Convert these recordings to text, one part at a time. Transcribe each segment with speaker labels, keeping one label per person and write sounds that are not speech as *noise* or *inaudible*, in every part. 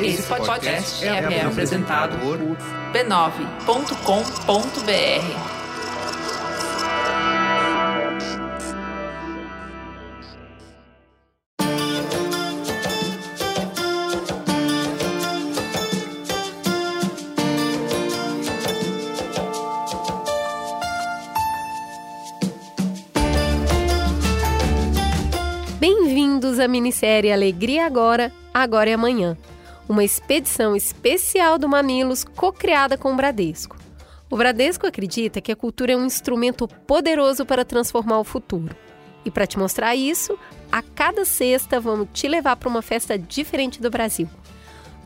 Speaker 1: Esse podcast é, é apresentado por b9.com.br.
Speaker 2: Bem-vindos à minissérie Alegria Agora, Agora e Amanhã, uma expedição especial do Mamilos co-criada com o Bradesco. O Bradesco acredita que a cultura é um instrumento poderoso para transformar o futuro. E para te mostrar isso, a cada sexta vamos te levar para uma festa diferente do Brasil.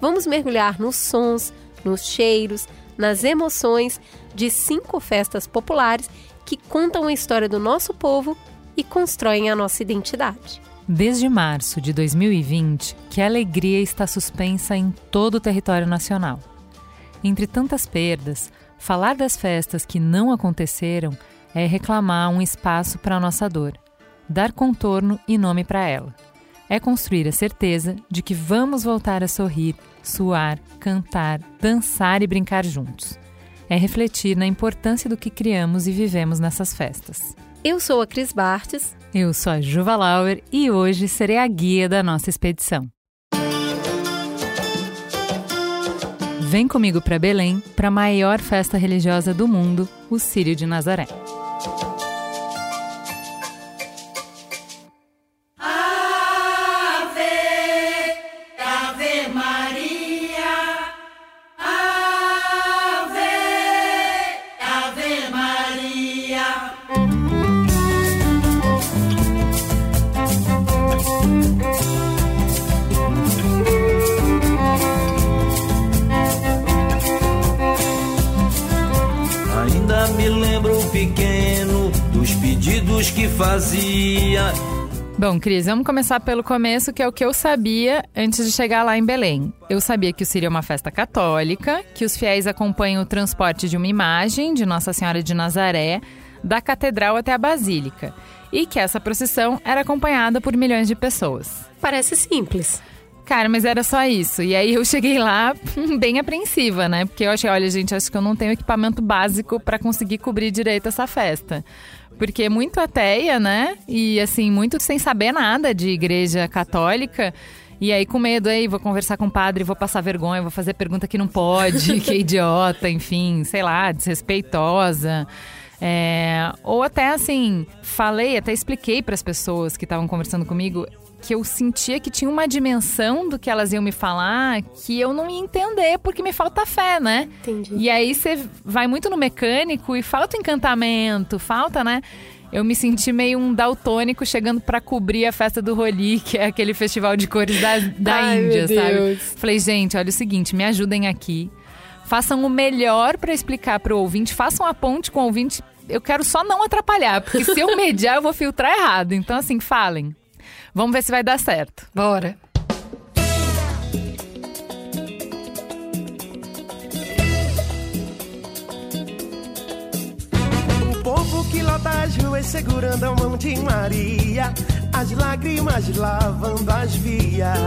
Speaker 2: Vamos mergulhar nos sons, nos cheiros, nas emoções de cinco festas populares que contam a história do nosso povo e constroem a nossa identidade.
Speaker 3: Desde março de 2020, que a alegria está suspensa em todo o território nacional. Entre tantas perdas, falar das festas que não aconteceram é reclamar um espaço para a nossa dor, dar contorno e nome para ela. É construir a certeza de que vamos voltar a sorrir, suar, cantar, dançar e brincar juntos. É refletir na importância do que criamos e vivemos nessas festas.
Speaker 2: Eu sou a Cris Bartes.
Speaker 3: Eu sou a Juva Lauer e hoje serei a guia da nossa expedição. Vem comigo para Belém, para a maior festa religiosa do mundo, o Círio de Nazaré.
Speaker 4: Fazia.
Speaker 3: Bom, Cris, vamos começar pelo começo, que é o que eu sabia antes de chegar lá em Belém. Eu sabia que o Sírio é uma festa católica, que os fiéis acompanham o transporte de uma imagem de Nossa Senhora de Nazaré da catedral até a basílica e que essa procissão era acompanhada por milhões de pessoas.
Speaker 2: Parece simples.
Speaker 3: Cara, mas era só isso. E aí eu cheguei lá *laughs* bem apreensiva, né? Porque eu achei, olha, gente, acho que eu não tenho equipamento básico para conseguir cobrir direito essa festa. Porque é muito ateia, né? E assim, muito sem saber nada de igreja católica. E aí, com medo, aí, vou conversar com o padre, vou passar vergonha, vou fazer pergunta que não pode, que é *laughs* idiota, enfim, sei lá, desrespeitosa. É, ou até assim, falei, até expliquei para as pessoas que estavam conversando comigo que eu sentia que tinha uma dimensão do que elas iam me falar que eu não ia entender porque me falta fé, né?
Speaker 2: Entendi.
Speaker 3: E aí você vai muito no mecânico e falta encantamento, falta, né? Eu me senti meio um daltônico chegando para cobrir a festa do Roli, que é aquele festival de cores da, da
Speaker 2: Ai,
Speaker 3: Índia,
Speaker 2: meu
Speaker 3: sabe?
Speaker 2: Deus.
Speaker 3: Falei, gente, olha o seguinte, me ajudem aqui. Façam o melhor para explicar para o ouvinte, façam a ponte com o ouvinte. Eu quero só não atrapalhar, porque se eu *laughs* mediar, eu vou filtrar errado. Então, assim, falem. Vamos ver se vai dar certo.
Speaker 2: Bora.
Speaker 4: O povo que lota as ruas segurando a mão de Maria, as lágrimas lavando as vias.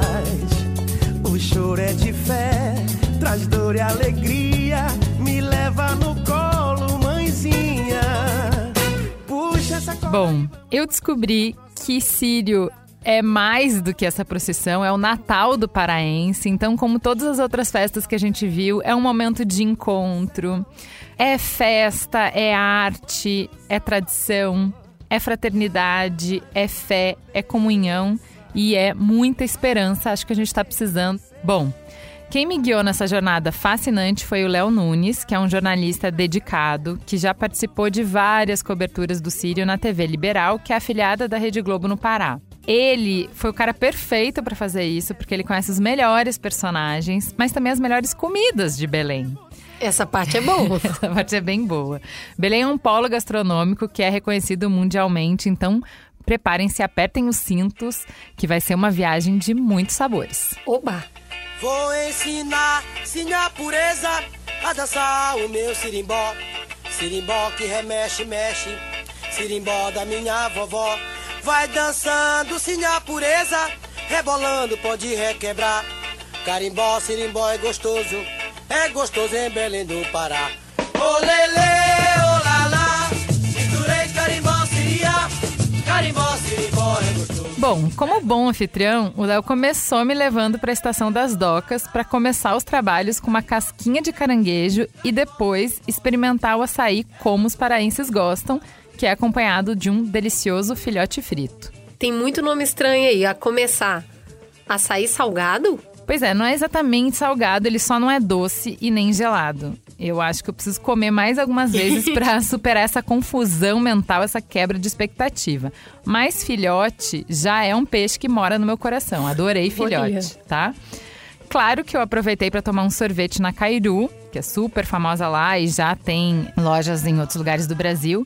Speaker 4: O choro é de fé, traz dor e alegria, me leva no colo, mãezinha. Puxa essa.
Speaker 3: Bom, eu descobri que Sírio é mais do que essa procissão, é o Natal do paraense. Então, como todas as outras festas que a gente viu, é um momento de encontro. É festa, é arte, é tradição, é fraternidade, é fé, é comunhão e é muita esperança. Acho que a gente está precisando. Bom, quem me guiou nessa jornada fascinante foi o Léo Nunes, que é um jornalista dedicado, que já participou de várias coberturas do Sírio na TV Liberal, que é afiliada da Rede Globo no Pará. Ele foi o cara perfeito para fazer isso, porque ele conhece os melhores personagens, mas também as melhores comidas de Belém.
Speaker 2: Essa parte é boa. *laughs*
Speaker 3: Essa parte é bem boa. Belém é um polo gastronômico que é reconhecido mundialmente, então preparem-se, apertem os cintos, que vai ser uma viagem de muitos sabores.
Speaker 2: Oba!
Speaker 5: Vou ensinar, sim, a pureza a dançar o meu sirimbó. Sirimbó que remexe, mexe, sirimbó da minha vovó. Vai dançando, sim, a pureza, rebolando, pode requebrar. Carimbó, sirimbó é gostoso, é gostoso em Belém do Pará. Ô lele, ô lalá, misturei carimbó, siria, carimbó, sirimbó é gostoso.
Speaker 3: Bom, como bom anfitrião, o Léo começou me levando para a estação das docas para começar os trabalhos com uma casquinha de caranguejo e depois experimentar o açaí como os paraenses gostam, que é acompanhado de um delicioso filhote frito.
Speaker 2: Tem muito nome estranho aí. A começar, açaí salgado?
Speaker 3: Pois é, não é exatamente salgado, ele só não é doce e nem gelado. Eu acho que eu preciso comer mais algumas vezes *laughs* para superar essa confusão mental, essa quebra de expectativa. Mas filhote já é um peixe que mora no meu coração. Adorei filhote, tá? Claro que eu aproveitei para tomar um sorvete na Cairu, que é super famosa lá e já tem lojas em outros lugares do Brasil.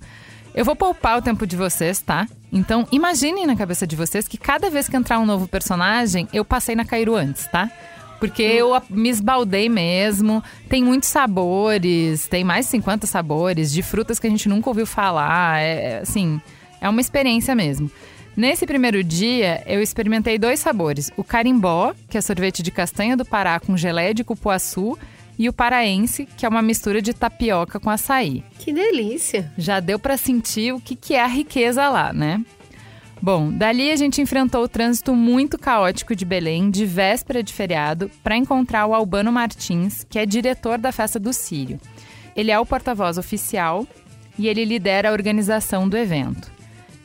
Speaker 3: Eu vou poupar o tempo de vocês, tá? Então, imaginem na cabeça de vocês que cada vez que entrar um novo personagem, eu passei na Cairu antes, tá? Porque eu me esbaldei mesmo. Tem muitos sabores, tem mais de 50 sabores de frutas que a gente nunca ouviu falar. É, assim, é uma experiência mesmo. Nesse primeiro dia, eu experimentei dois sabores: o carimbó, que é sorvete de castanha do Pará com geleia de cupuaçu, e o paraense, que é uma mistura de tapioca com açaí.
Speaker 2: Que delícia!
Speaker 3: Já deu para sentir o que, que é a riqueza lá, né? Bom, dali a gente enfrentou o trânsito muito caótico de Belém, de véspera de feriado, para encontrar o Albano Martins, que é diretor da festa do Sírio. Ele é o porta-voz oficial e ele lidera a organização do evento.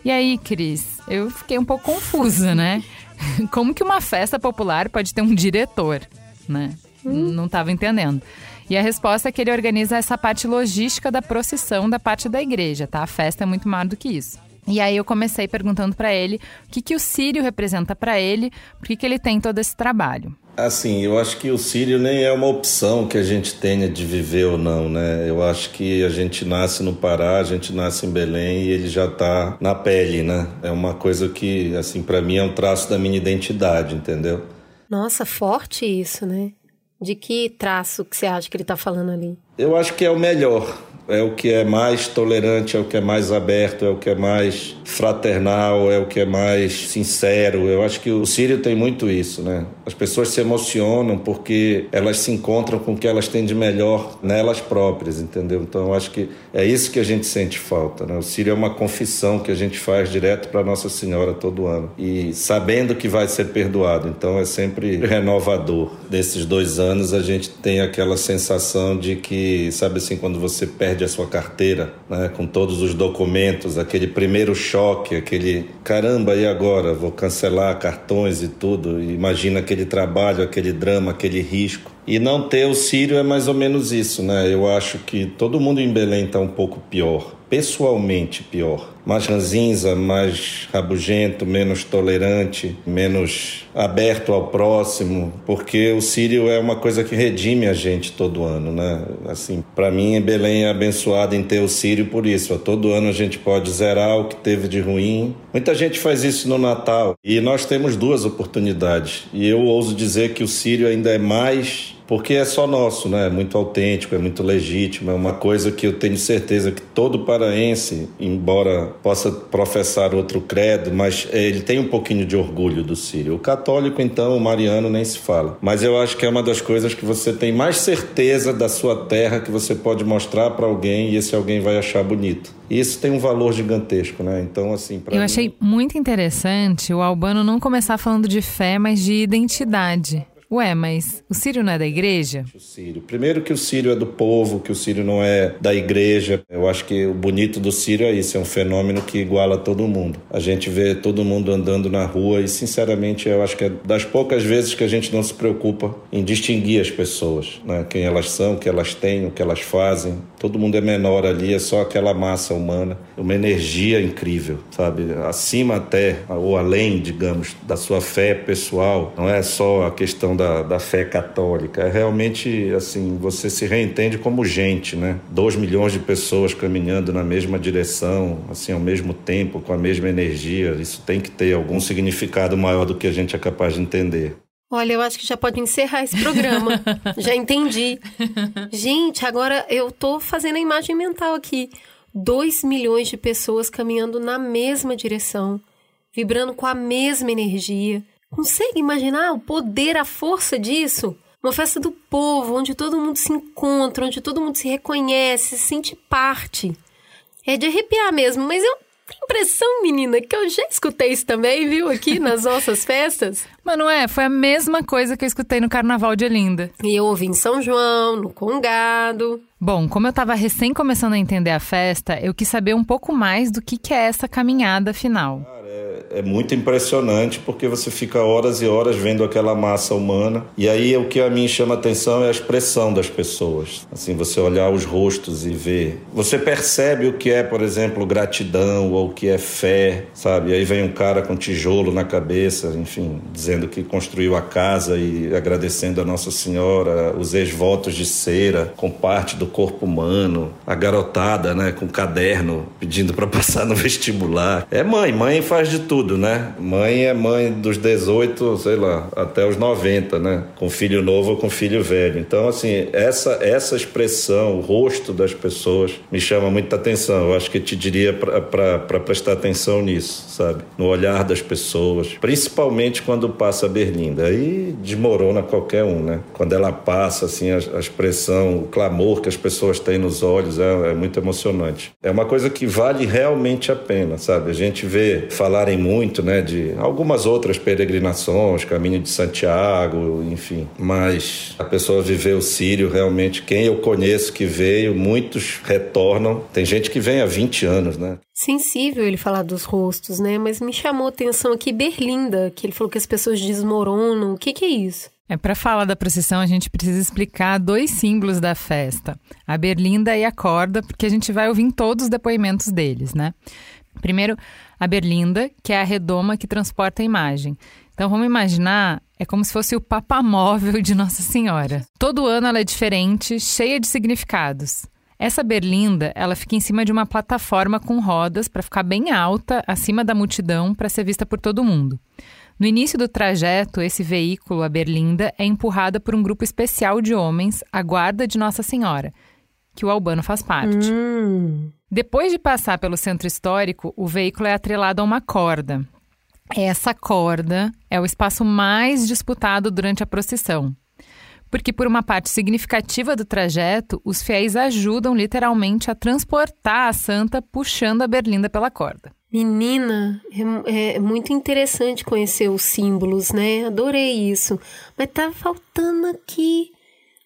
Speaker 3: E aí, Cris, eu fiquei um pouco confusa, né? *laughs* Como que uma festa popular pode ter um diretor, né? Hum. Não estava entendendo. E a resposta é que ele organiza essa parte logística da procissão da parte da igreja, tá? A festa é muito maior do que isso. E aí eu comecei perguntando para ele o que, que o Sírio representa para ele, por que, que ele tem todo esse trabalho.
Speaker 6: Assim, eu acho que o Sírio nem é uma opção que a gente tenha de viver ou não, né? Eu acho que a gente nasce no Pará, a gente nasce em Belém e ele já está na pele, né? É uma coisa que, assim, para mim é um traço da minha identidade, entendeu?
Speaker 2: Nossa, forte isso, né? De que traço que você acha que ele está falando ali?
Speaker 6: Eu acho que é o melhor é o que é mais tolerante, é o que é mais aberto, é o que é mais fraternal, é o que é mais sincero. Eu acho que o Sírio tem muito isso, né? As pessoas se emocionam porque elas se encontram com o que elas têm de melhor nelas próprias, entendeu? Então acho que é isso que a gente sente falta, né? O Sírio é uma confissão que a gente faz direto para Nossa Senhora todo ano e sabendo que vai ser perdoado. Então é sempre renovador. Desses dois anos a gente tem aquela sensação de que, sabe assim, quando você perde perde a sua carteira, né, com todos os documentos, aquele primeiro choque, aquele caramba, e agora? Vou cancelar cartões e tudo. Imagina aquele trabalho, aquele drama, aquele risco. E não ter o Sírio é mais ou menos isso, né? Eu acho que todo mundo em Belém está um pouco pior, pessoalmente pior. Mais ranzinza, mais rabugento, menos tolerante, menos aberto ao próximo, porque o Sírio é uma coisa que redime a gente todo ano, né? Assim, para mim, Belém é abençoado em ter o Sírio por isso. Todo ano a gente pode zerar o que teve de ruim. Muita gente faz isso no Natal e nós temos duas oportunidades. E eu ouso dizer que o Sírio ainda é mais porque é só nosso, né? É muito autêntico, é muito legítimo, é uma coisa que eu tenho certeza que todo paraense, embora possa professar outro credo, mas ele tem um pouquinho de orgulho do Sírio. O católico, então, o mariano nem se fala. Mas eu acho que é uma das coisas que você tem mais certeza da sua terra que você pode mostrar para alguém e esse alguém vai achar bonito. E isso tem um valor gigantesco, né? Então, assim,
Speaker 3: Eu mim... achei muito interessante o Albano não começar falando de fé, mas de identidade. Ué, mas o Sírio não é da igreja?
Speaker 6: O Sírio. Primeiro que o Sírio é do povo, que o Sírio não é da igreja. Eu acho que o bonito do Sírio é isso, é um fenômeno que iguala todo mundo. A gente vê todo mundo andando na rua e, sinceramente, eu acho que é das poucas vezes que a gente não se preocupa em distinguir as pessoas, né? Quem elas são, o que elas têm, o que elas fazem. Todo mundo é menor ali, é só aquela massa humana, uma energia incrível, sabe? Acima até, ou além, digamos, da sua fé pessoal. Não é só a questão da, da fé católica. É realmente, assim, você se reentende como gente, né? Dois milhões de pessoas caminhando na mesma direção, assim, ao mesmo tempo, com a mesma energia. Isso tem que ter algum significado maior do que a gente é capaz de entender.
Speaker 2: Olha, eu acho que já pode encerrar esse programa. *laughs* já entendi. Gente, agora eu tô fazendo a imagem mental aqui. Dois milhões de pessoas caminhando na mesma direção, vibrando com a mesma energia Consegue imaginar o poder, a força disso? Uma festa do povo, onde todo mundo se encontra, onde todo mundo se reconhece, se sente parte. É de arrepiar mesmo, mas eu impressão, menina, que eu já escutei isso também, viu, aqui nas nossas festas. *laughs*
Speaker 3: Mas não é? Foi a mesma coisa que eu escutei no Carnaval de Olinda.
Speaker 2: E eu ouvi em São João, no Congado.
Speaker 3: Bom, como eu estava recém começando a entender a festa, eu quis saber um pouco mais do que, que é essa caminhada final.
Speaker 6: É muito impressionante porque você fica horas e horas vendo aquela massa humana. E aí o que a mim chama atenção é a expressão das pessoas. Assim, você olhar os rostos e ver. Você percebe o que é, por exemplo, gratidão ou o que é fé, sabe? Aí vem um cara com tijolo na cabeça, enfim, dizendo que construiu a casa e agradecendo a Nossa Senhora, os ex-votos de cera com parte do corpo humano, a garotada, né, com caderno pedindo para passar no vestibular. É mãe, mãe faz de tudo né? Mãe é mãe dos 18, sei lá, até os 90, né? Com filho novo ou com filho velho. Então, assim, essa, essa expressão, o rosto das pessoas, me chama muita atenção. Eu acho que te diria para prestar atenção nisso, sabe? No olhar das pessoas, principalmente quando passa a Berlinda. Aí desmorona qualquer um, né? Quando ela passa, assim, a, a expressão, o clamor que as pessoas têm nos olhos é, é muito emocionante. É uma coisa que vale realmente a pena, sabe? A gente vê falarem muito né, de algumas outras peregrinações, caminho de Santiago, enfim. Mas a pessoa viveu o Sírio, realmente, quem eu conheço que veio, muitos retornam. Tem gente que vem há 20 anos, né?
Speaker 2: Sensível ele falar dos rostos, né? Mas me chamou a atenção aqui Berlinda, que ele falou que as pessoas desmoronam. O que, que é isso?
Speaker 3: É para falar da procissão, a gente precisa explicar dois símbolos da festa: a berlinda e a corda, porque a gente vai ouvir todos os depoimentos deles, né? Primeiro, a berlinda, que é a redoma que transporta a imagem. Então vamos imaginar, é como se fosse o papamóvel de Nossa Senhora. Todo ano ela é diferente, cheia de significados. Essa berlinda, ela fica em cima de uma plataforma com rodas para ficar bem alta, acima da multidão, para ser vista por todo mundo. No início do trajeto, esse veículo, a berlinda, é empurrada por um grupo especial de homens, a guarda de Nossa Senhora, que o Albano faz parte.
Speaker 2: Hum.
Speaker 3: Depois de passar pelo centro histórico, o veículo é atrelado a uma corda. Essa corda é o espaço mais disputado durante a procissão. Porque, por uma parte significativa do trajeto, os fiéis ajudam literalmente a transportar a santa puxando a berlinda pela corda.
Speaker 2: Menina, é, é, muito interessante conhecer os símbolos, né? Adorei isso. Mas tá faltando aqui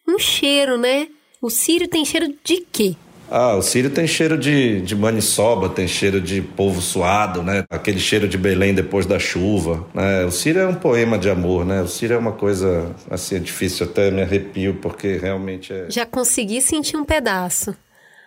Speaker 2: um cheiro, né? O Sírio tem cheiro de quê?
Speaker 6: Ah, o Sírio tem cheiro de, de maniçoba, tem cheiro de polvo suado, né? Aquele cheiro de Belém depois da chuva, né? O Sírio é um poema de amor, né? O Sírio é uma coisa, assim, é difícil até me arrepio, porque realmente é...
Speaker 2: Já consegui sentir um pedaço.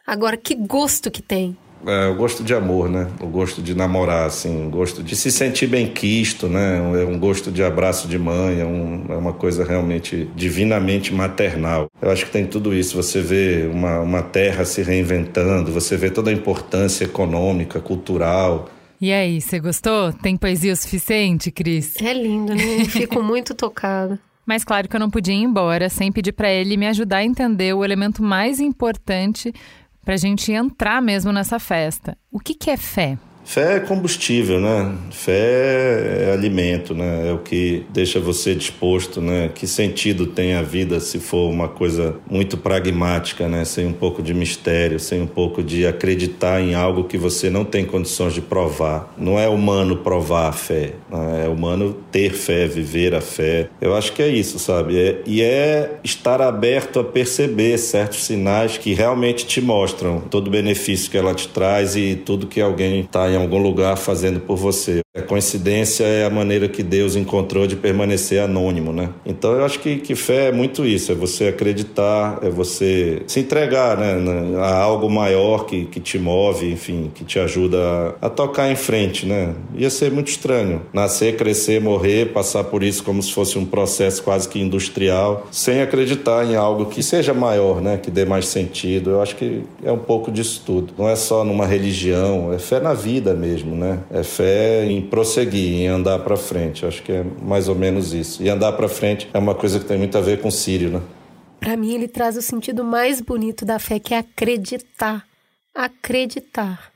Speaker 2: Agora, que gosto que tem
Speaker 6: é, o gosto de amor, né? O gosto de namorar, assim, o gosto de se sentir bem quisto, né? É um gosto de abraço de mãe, é, um, é uma coisa realmente divinamente maternal. Eu acho que tem tudo isso. Você vê uma, uma terra se reinventando, você vê toda a importância econômica, cultural.
Speaker 3: E aí, você gostou? Tem poesia o suficiente, Cris?
Speaker 2: É lindo, né? Fico *laughs* muito tocada.
Speaker 3: Mas claro que eu não podia ir embora sem pedir para ele me ajudar a entender o elemento mais importante para a gente entrar mesmo nessa festa. O que, que é fé?
Speaker 6: Fé é combustível, né? Fé é alimento, né? É o que deixa você disposto, né? Que sentido tem a vida se for uma coisa muito pragmática, né? Sem um pouco de mistério, sem um pouco de acreditar em algo que você não tem condições de provar. Não é humano provar a fé, né? é humano ter fé, viver a fé. Eu acho que é isso, sabe? É, e é estar aberto a perceber certos sinais que realmente te mostram todo o benefício que ela te traz e tudo que alguém está em em algum lugar fazendo por você. A coincidência é a maneira que Deus encontrou de permanecer anônimo, né? Então eu acho que, que fé é muito isso, é você acreditar, é você se entregar né, a algo maior que, que te move, enfim, que te ajuda a, a tocar em frente, né? Ia ser muito estranho nascer, crescer, morrer, passar por isso como se fosse um processo quase que industrial, sem acreditar em algo que seja maior, né? Que dê mais sentido. Eu acho que é um pouco disso tudo. Não é só numa religião, é fé na vida mesmo, né? É fé em prosseguir, em andar para frente. Acho que é mais ou menos isso. E andar para frente é uma coisa que tem muito a ver com Sírio, né?
Speaker 2: Para mim, ele traz o sentido mais bonito da fé, que é acreditar. Acreditar.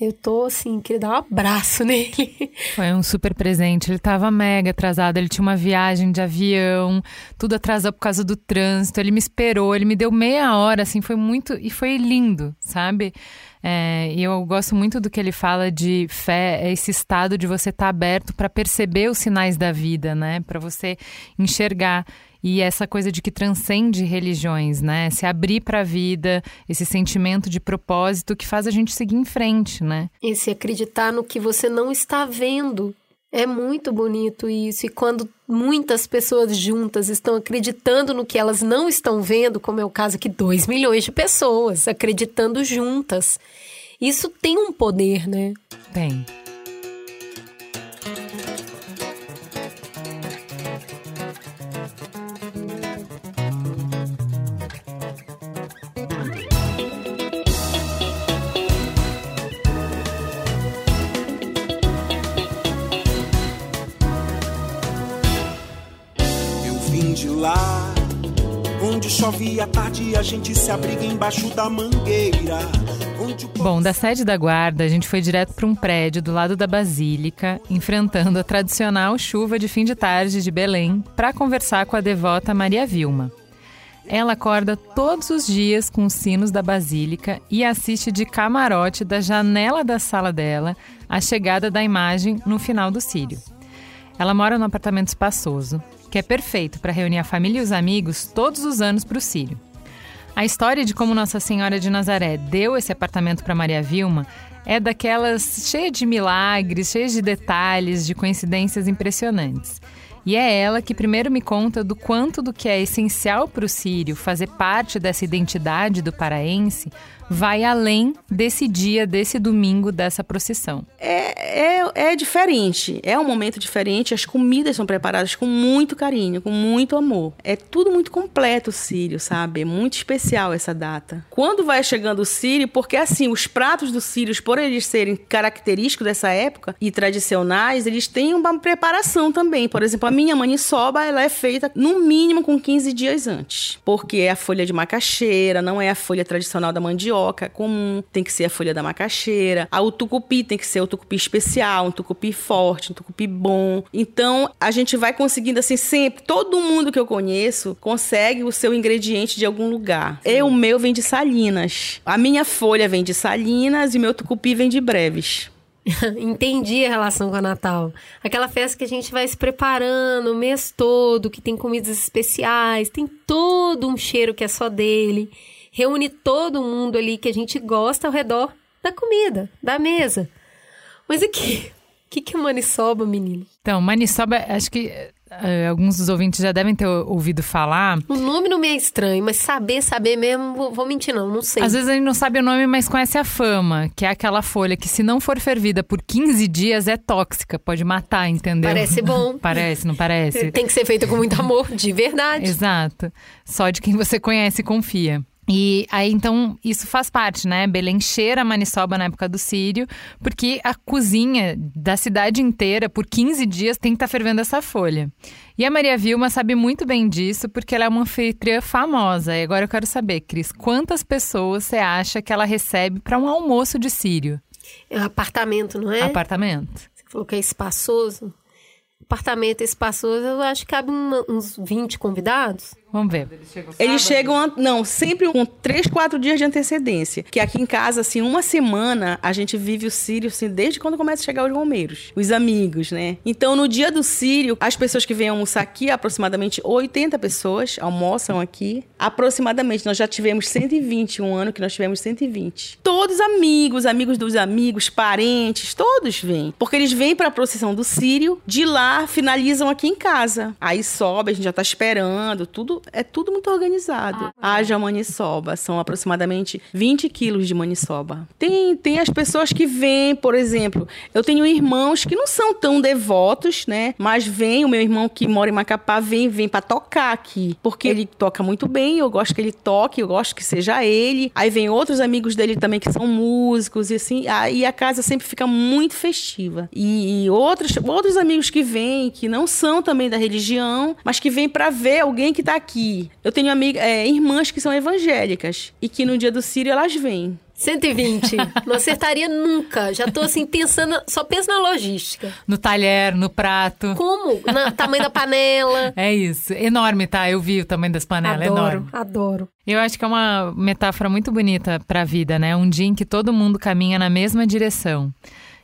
Speaker 2: Eu tô assim, queria dar um abraço *laughs* nele.
Speaker 3: Foi um super presente. Ele tava mega atrasado. Ele tinha uma viagem de avião, tudo atrasado por causa do trânsito. Ele me esperou, ele me deu meia hora, assim, foi muito. E foi lindo, sabe? É, e eu gosto muito do que ele fala de fé, é esse estado de você estar tá aberto para perceber os sinais da vida, né? Para você enxergar. E essa coisa de que transcende religiões, né? Se abrir para a vida, esse sentimento de propósito que faz a gente seguir em frente, né?
Speaker 2: Esse acreditar no que você não está vendo. É muito bonito isso. E quando muitas pessoas juntas estão acreditando no que elas não estão vendo, como é o caso aqui, 2 milhões de pessoas acreditando juntas. Isso tem um poder, né?
Speaker 3: Tem.
Speaker 4: Chove à tarde a gente se abriga embaixo da mangueira.
Speaker 3: Bom, da sede da guarda, a gente foi direto para um prédio do lado da Basílica, enfrentando a tradicional chuva de fim de tarde de Belém, para conversar com a devota Maria Vilma. Ela acorda todos os dias com os sinos da Basílica e assiste de camarote da janela da sala dela a chegada da imagem no final do círio. Ela mora num apartamento espaçoso, que é perfeito para reunir a família e os amigos todos os anos para o Sírio. A história de como Nossa Senhora de Nazaré deu esse apartamento para Maria Vilma é daquelas cheia de milagres, cheia de detalhes, de coincidências impressionantes. E é ela que primeiro me conta do quanto do que é essencial para o sírio fazer parte dessa identidade do paraense vai além desse dia, desse domingo, dessa procissão.
Speaker 7: É, é, é diferente, é um momento diferente. As comidas são preparadas com muito carinho, com muito amor. É tudo muito completo Sírio, sabe? É muito especial essa data. Quando vai chegando o Sírio, porque assim, os pratos do Sírios, por eles serem característicos dessa época e tradicionais, eles têm uma preparação também. Por exemplo, a minha maniçoba, ela é feita no mínimo com 15 dias antes, porque é a folha de macaxeira, não é a folha tradicional da mandioca mandioca comum, tem que ser a folha da macaxeira. A, o tucupi tem que ser o tucupi especial, um tucupi forte, um tucupi bom. Então, a gente vai conseguindo assim sempre, todo mundo que eu conheço consegue o seu ingrediente de algum lugar. Eu, o meu vem de Salinas. A minha folha vem de Salinas e meu tucupi vem de Breves. *laughs*
Speaker 2: Entendi a relação com o Natal. Aquela festa que a gente vai se preparando o mês todo, que tem comidas especiais, tem todo um cheiro que é só dele reúne todo mundo ali que a gente gosta ao redor da comida, da mesa. Mas aqui, o que, que é maniçoba, menino?
Speaker 3: Então, maniçoba, acho que uh, alguns dos ouvintes já devem ter ouvido falar.
Speaker 2: O nome não me é estranho, mas saber, saber mesmo, vou, vou mentir não, não sei.
Speaker 3: Às vezes a gente não sabe o nome, mas conhece a fama, que é aquela folha que se não for fervida por 15 dias é tóxica, pode matar, entendeu?
Speaker 2: Parece bom. *laughs*
Speaker 3: parece, não parece?
Speaker 2: Tem que ser feita com muito amor, de verdade.
Speaker 3: Exato. Só de quem você conhece e confia. E aí, então, isso faz parte, né? Belém cheira a maniçoba na época do Sírio, porque a cozinha da cidade inteira, por 15 dias, tem que estar tá fervendo essa folha. E a Maria Vilma sabe muito bem disso, porque ela é uma anfitriã famosa. E agora eu quero saber, Cris, quantas pessoas você acha que ela recebe para um almoço de Sírio?
Speaker 2: É um apartamento, não é?
Speaker 3: Apartamento.
Speaker 2: Você falou que é espaçoso. Apartamento espaçoso, eu acho que cabe uns 20 convidados.
Speaker 3: Vamos ver.
Speaker 7: Eles chegam, não, sempre com três, quatro dias de antecedência. Que aqui em casa, assim, uma semana, a gente vive o Sírio, assim, desde quando começa a chegar os romeiros, os amigos, né? Então, no dia do Sírio, as pessoas que vêm almoçar aqui, aproximadamente 80 pessoas almoçam aqui. Aproximadamente, nós já tivemos 120, um ano que nós tivemos 120. Todos amigos, amigos dos amigos, parentes, todos vêm. Porque eles vêm para a procissão do Sírio, de lá finalizam aqui em casa. Aí sobe, a gente já tá esperando, tudo é tudo muito organizado. Ah, Haja maniçoba, são aproximadamente 20 quilos de maniçoba. Tem, tem as pessoas que vêm, por exemplo, eu tenho irmãos que não são tão devotos, né? Mas vem, o meu irmão que mora em Macapá vem, vem para tocar aqui. Porque ele toca muito bem, eu gosto que ele toque, eu gosto que seja ele. Aí vem outros amigos dele também que são músicos e assim, aí a casa sempre fica muito festiva. E, e outros, outros amigos que vêm, que não são também da religião, mas que vêm para ver alguém que tá aqui. Eu tenho amiga, é, irmãs que são evangélicas e que no dia do Sírio elas vêm.
Speaker 2: 120. *laughs* Não acertaria nunca. Já tô assim pensando, só penso na logística.
Speaker 3: No talher, no prato.
Speaker 2: Como? No tamanho da panela. *laughs*
Speaker 3: É isso. Enorme, tá? Eu vi o tamanho das panelas.
Speaker 2: adoro,
Speaker 3: Enorme.
Speaker 2: adoro.
Speaker 3: Eu acho que é uma metáfora muito bonita pra vida, né? Um dia em que todo mundo caminha na mesma direção.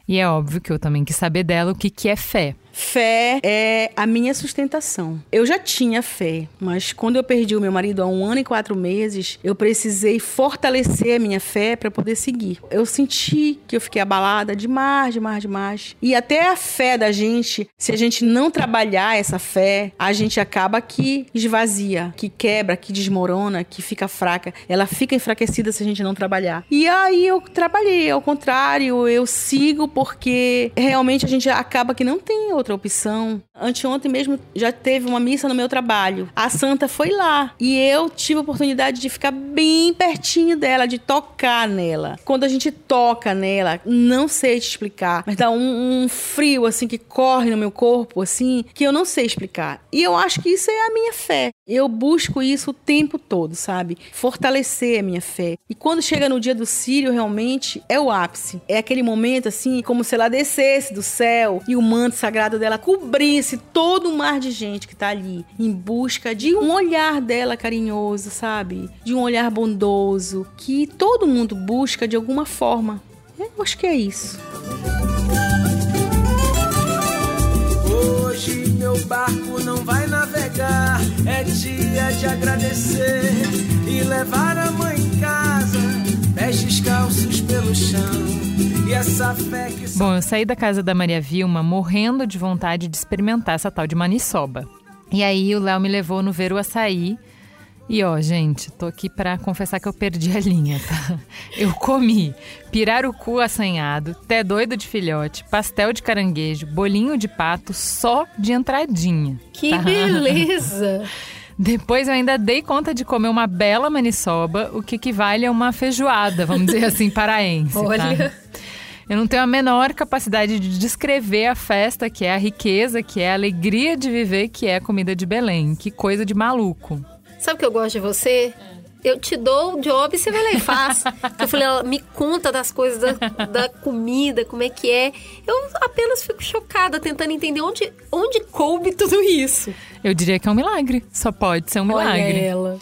Speaker 3: E é óbvio que eu também quis saber dela o que, que é fé.
Speaker 7: Fé é a minha sustentação. Eu já tinha fé, mas quando eu perdi o meu marido há um ano e quatro meses, eu precisei fortalecer a minha fé para poder seguir. Eu senti que eu fiquei abalada demais, demais, demais. E até a fé da gente, se a gente não trabalhar essa fé, a gente acaba que esvazia, que quebra, que desmorona, que fica fraca. Ela fica enfraquecida se a gente não trabalhar. E aí eu trabalhei, ao contrário, eu sigo porque realmente a gente acaba que não tem outra opção. Anteontem mesmo já teve uma missa no meu trabalho. A santa foi lá e eu tive a oportunidade de ficar bem pertinho dela, de tocar nela. Quando a gente toca nela, não sei te explicar, mas dá um, um frio assim que corre no meu corpo, assim, que eu não sei explicar. E eu acho que isso é a minha fé. Eu busco isso o tempo todo, sabe? Fortalecer a minha fé. E quando chega no dia do Sírio, realmente é o ápice. É aquele momento assim, como se ela descesse do céu e o manto sagrado dela cobrisse todo o mar de gente que tá ali em busca de um olhar dela carinhoso, sabe? De um olhar bondoso que todo mundo busca de alguma forma. Eu acho que é isso.
Speaker 4: Hoje meu barco não vai navegar. É dia de agradecer e levar a mãe em casa. Pés calços pelo chão.
Speaker 3: Bom, eu saí da casa da Maria Vilma morrendo de vontade de experimentar essa tal de maniçoba. E aí o Léo me levou no ver o açaí. E ó, gente, tô aqui pra confessar que eu perdi a linha, tá? *laughs* Eu comi pirarucu assanhado, té doido de filhote, pastel de caranguejo, bolinho de pato só de entradinha.
Speaker 2: Que
Speaker 3: tá?
Speaker 2: beleza! *laughs*
Speaker 3: Depois eu ainda dei conta de comer uma bela maniçoba, o que equivale a uma feijoada, vamos dizer assim, paraense.
Speaker 2: Olha.
Speaker 3: Tá? Eu não tenho a menor capacidade de descrever a festa, que é a riqueza, que é a alegria de viver, que é a comida de Belém. Que coisa de maluco.
Speaker 2: Sabe o que eu gosto de você? Eu te dou o job e você vai lá e faz. *laughs* eu falei, ela me conta das coisas da, da comida, como é que é. Eu apenas fico chocada tentando entender onde, onde coube tudo isso.
Speaker 3: Eu diria que é um milagre. Só pode ser um
Speaker 2: Olha
Speaker 3: milagre.
Speaker 2: ela.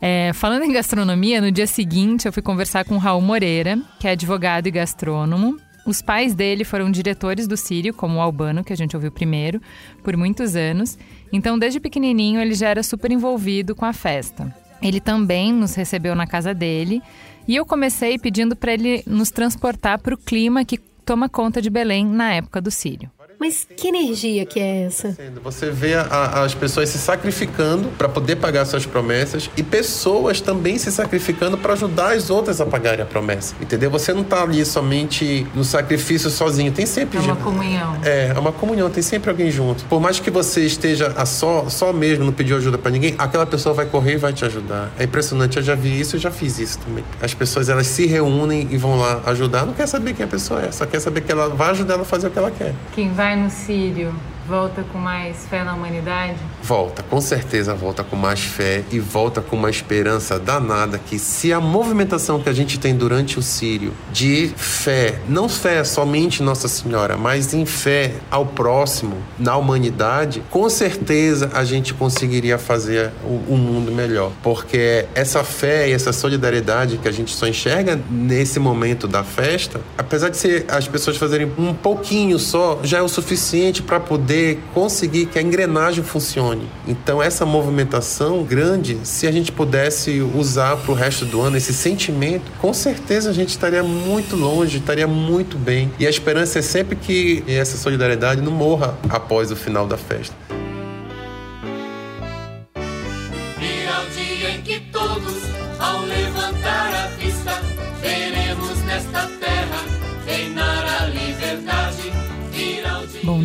Speaker 3: É, falando em gastronomia, no dia seguinte eu fui conversar com Raul Moreira, que é advogado e gastrônomo. Os pais dele foram diretores do Sírio, como o Albano, que a gente ouviu primeiro, por muitos anos. Então, desde pequenininho, ele já era super envolvido com a festa. Ele também nos recebeu na casa dele e eu comecei pedindo para ele nos transportar para o clima que toma conta de Belém na época do Sírio.
Speaker 2: Mas que energia que é essa?
Speaker 8: Você vê a- as pessoas se sacrificando para poder pagar suas promessas e pessoas também se sacrificando para ajudar as outras a pagarem a promessa. Entendeu? Você não tá ali somente no sacrifício sozinho, tem sempre
Speaker 3: É uma
Speaker 8: gente-
Speaker 3: comunhão.
Speaker 8: É, é uma comunhão, tem sempre alguém junto. Por mais que você esteja a só, só mesmo, não pediu ajuda pra ninguém, aquela pessoa vai correr e vai te ajudar. É impressionante, eu já vi isso e já fiz isso também. As pessoas, elas se reúnem e vão lá ajudar, não quer saber quem a pessoa é, só quer saber que ela vai ajudar ela a fazer o que ela quer.
Speaker 3: Quem vai no Sírio volta com mais fé na humanidade?
Speaker 8: Volta, com certeza volta com mais fé e volta com uma esperança danada que se a movimentação que a gente tem durante o Sírio de fé, não fé somente Nossa Senhora, mas em fé ao próximo, na humanidade, com certeza a gente conseguiria fazer o, o mundo melhor. Porque essa fé e essa solidariedade que a gente só enxerga nesse momento da festa, apesar de ser as pessoas fazerem um pouquinho só, já é o suficiente para poder conseguir que a engrenagem funcione. Então, essa movimentação grande, se a gente pudesse usar para o resto do ano esse sentimento, com certeza a gente estaria muito longe, estaria muito bem. E a esperança é sempre que essa solidariedade não morra após o final da festa.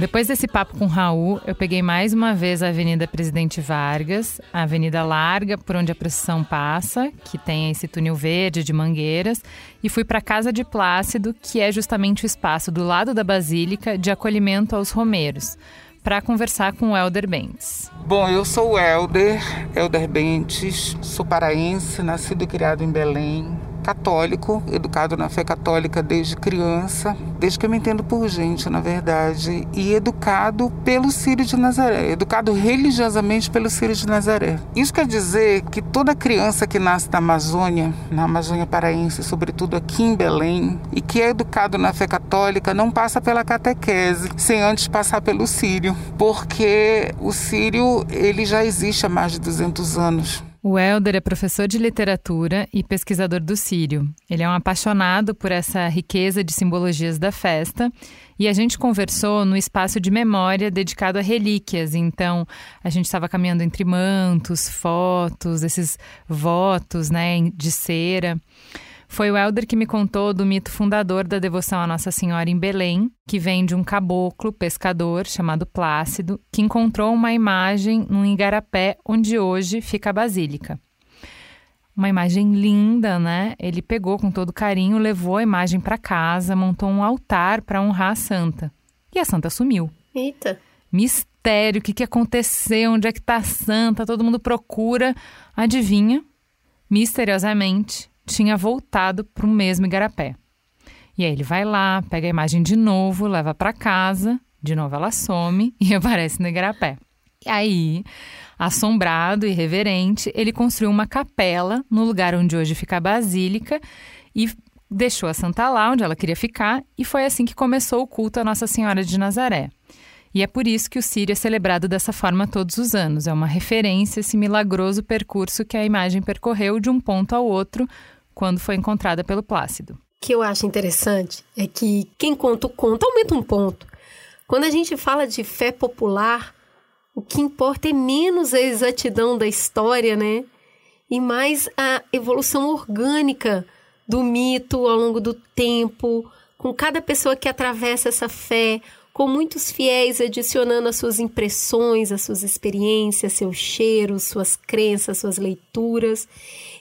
Speaker 3: Depois desse papo com o Raul, eu peguei mais uma vez a Avenida Presidente Vargas, a avenida larga por onde a procissão passa, que tem esse túnel verde de mangueiras, e fui para a Casa de Plácido, que é justamente o espaço do lado da Basílica de acolhimento aos romeiros. para conversar com o Helder Bentes.
Speaker 9: Bom, eu sou o Helder, Helder Bentes, sou paraense, nascido e criado em Belém católico, educado na fé católica desde criança, desde que eu me entendo por gente, na verdade, e educado pelo Círio de Nazaré, educado religiosamente pelo Círio de Nazaré. Isso quer dizer que toda criança que nasce na Amazônia, na Amazônia paraense, sobretudo aqui em Belém, e que é educado na fé católica, não passa pela catequese sem antes passar pelo Círio, porque o Círio ele já existe há mais de 200 anos.
Speaker 3: O Helder é professor de literatura e pesquisador do Sírio. Ele é um apaixonado por essa riqueza de simbologias da festa e a gente conversou no espaço de memória dedicado a relíquias. Então, a gente estava caminhando entre mantos, fotos, esses votos né, de cera. Foi o Helder que me contou do mito fundador da devoção à Nossa Senhora em Belém, que vem de um caboclo pescador chamado Plácido, que encontrou uma imagem num igarapé onde hoje fica a basílica. Uma imagem linda, né? Ele pegou com todo carinho, levou a imagem para casa, montou um altar para honrar a santa. E a santa sumiu.
Speaker 2: Eita.
Speaker 3: Mistério, o que, que aconteceu? Onde é que está a santa? Todo mundo procura. Adivinha? Misteriosamente, tinha voltado para o mesmo igarapé. E aí ele vai lá, pega a imagem de novo, leva para casa, de novo ela some *laughs* e aparece no igarapé. E aí, assombrado e reverente, ele construiu uma capela no lugar onde hoje fica a basílica e deixou a santa lá onde ela queria ficar e foi assim que começou o culto à Nossa Senhora de Nazaré. E é por isso que o Sírio é celebrado dessa forma todos os anos. É uma referência a esse milagroso percurso que a imagem percorreu de um ponto ao outro quando foi encontrada pelo Plácido. O
Speaker 2: que eu acho interessante é que quem conta o conto aumenta um ponto. Quando a gente fala de fé popular, o que importa é menos a exatidão da história, né? E mais a evolução orgânica do mito ao longo do tempo, com cada pessoa que atravessa essa fé, com muitos fiéis adicionando as suas impressões, as suas experiências, seus cheiros, suas crenças, suas leituras,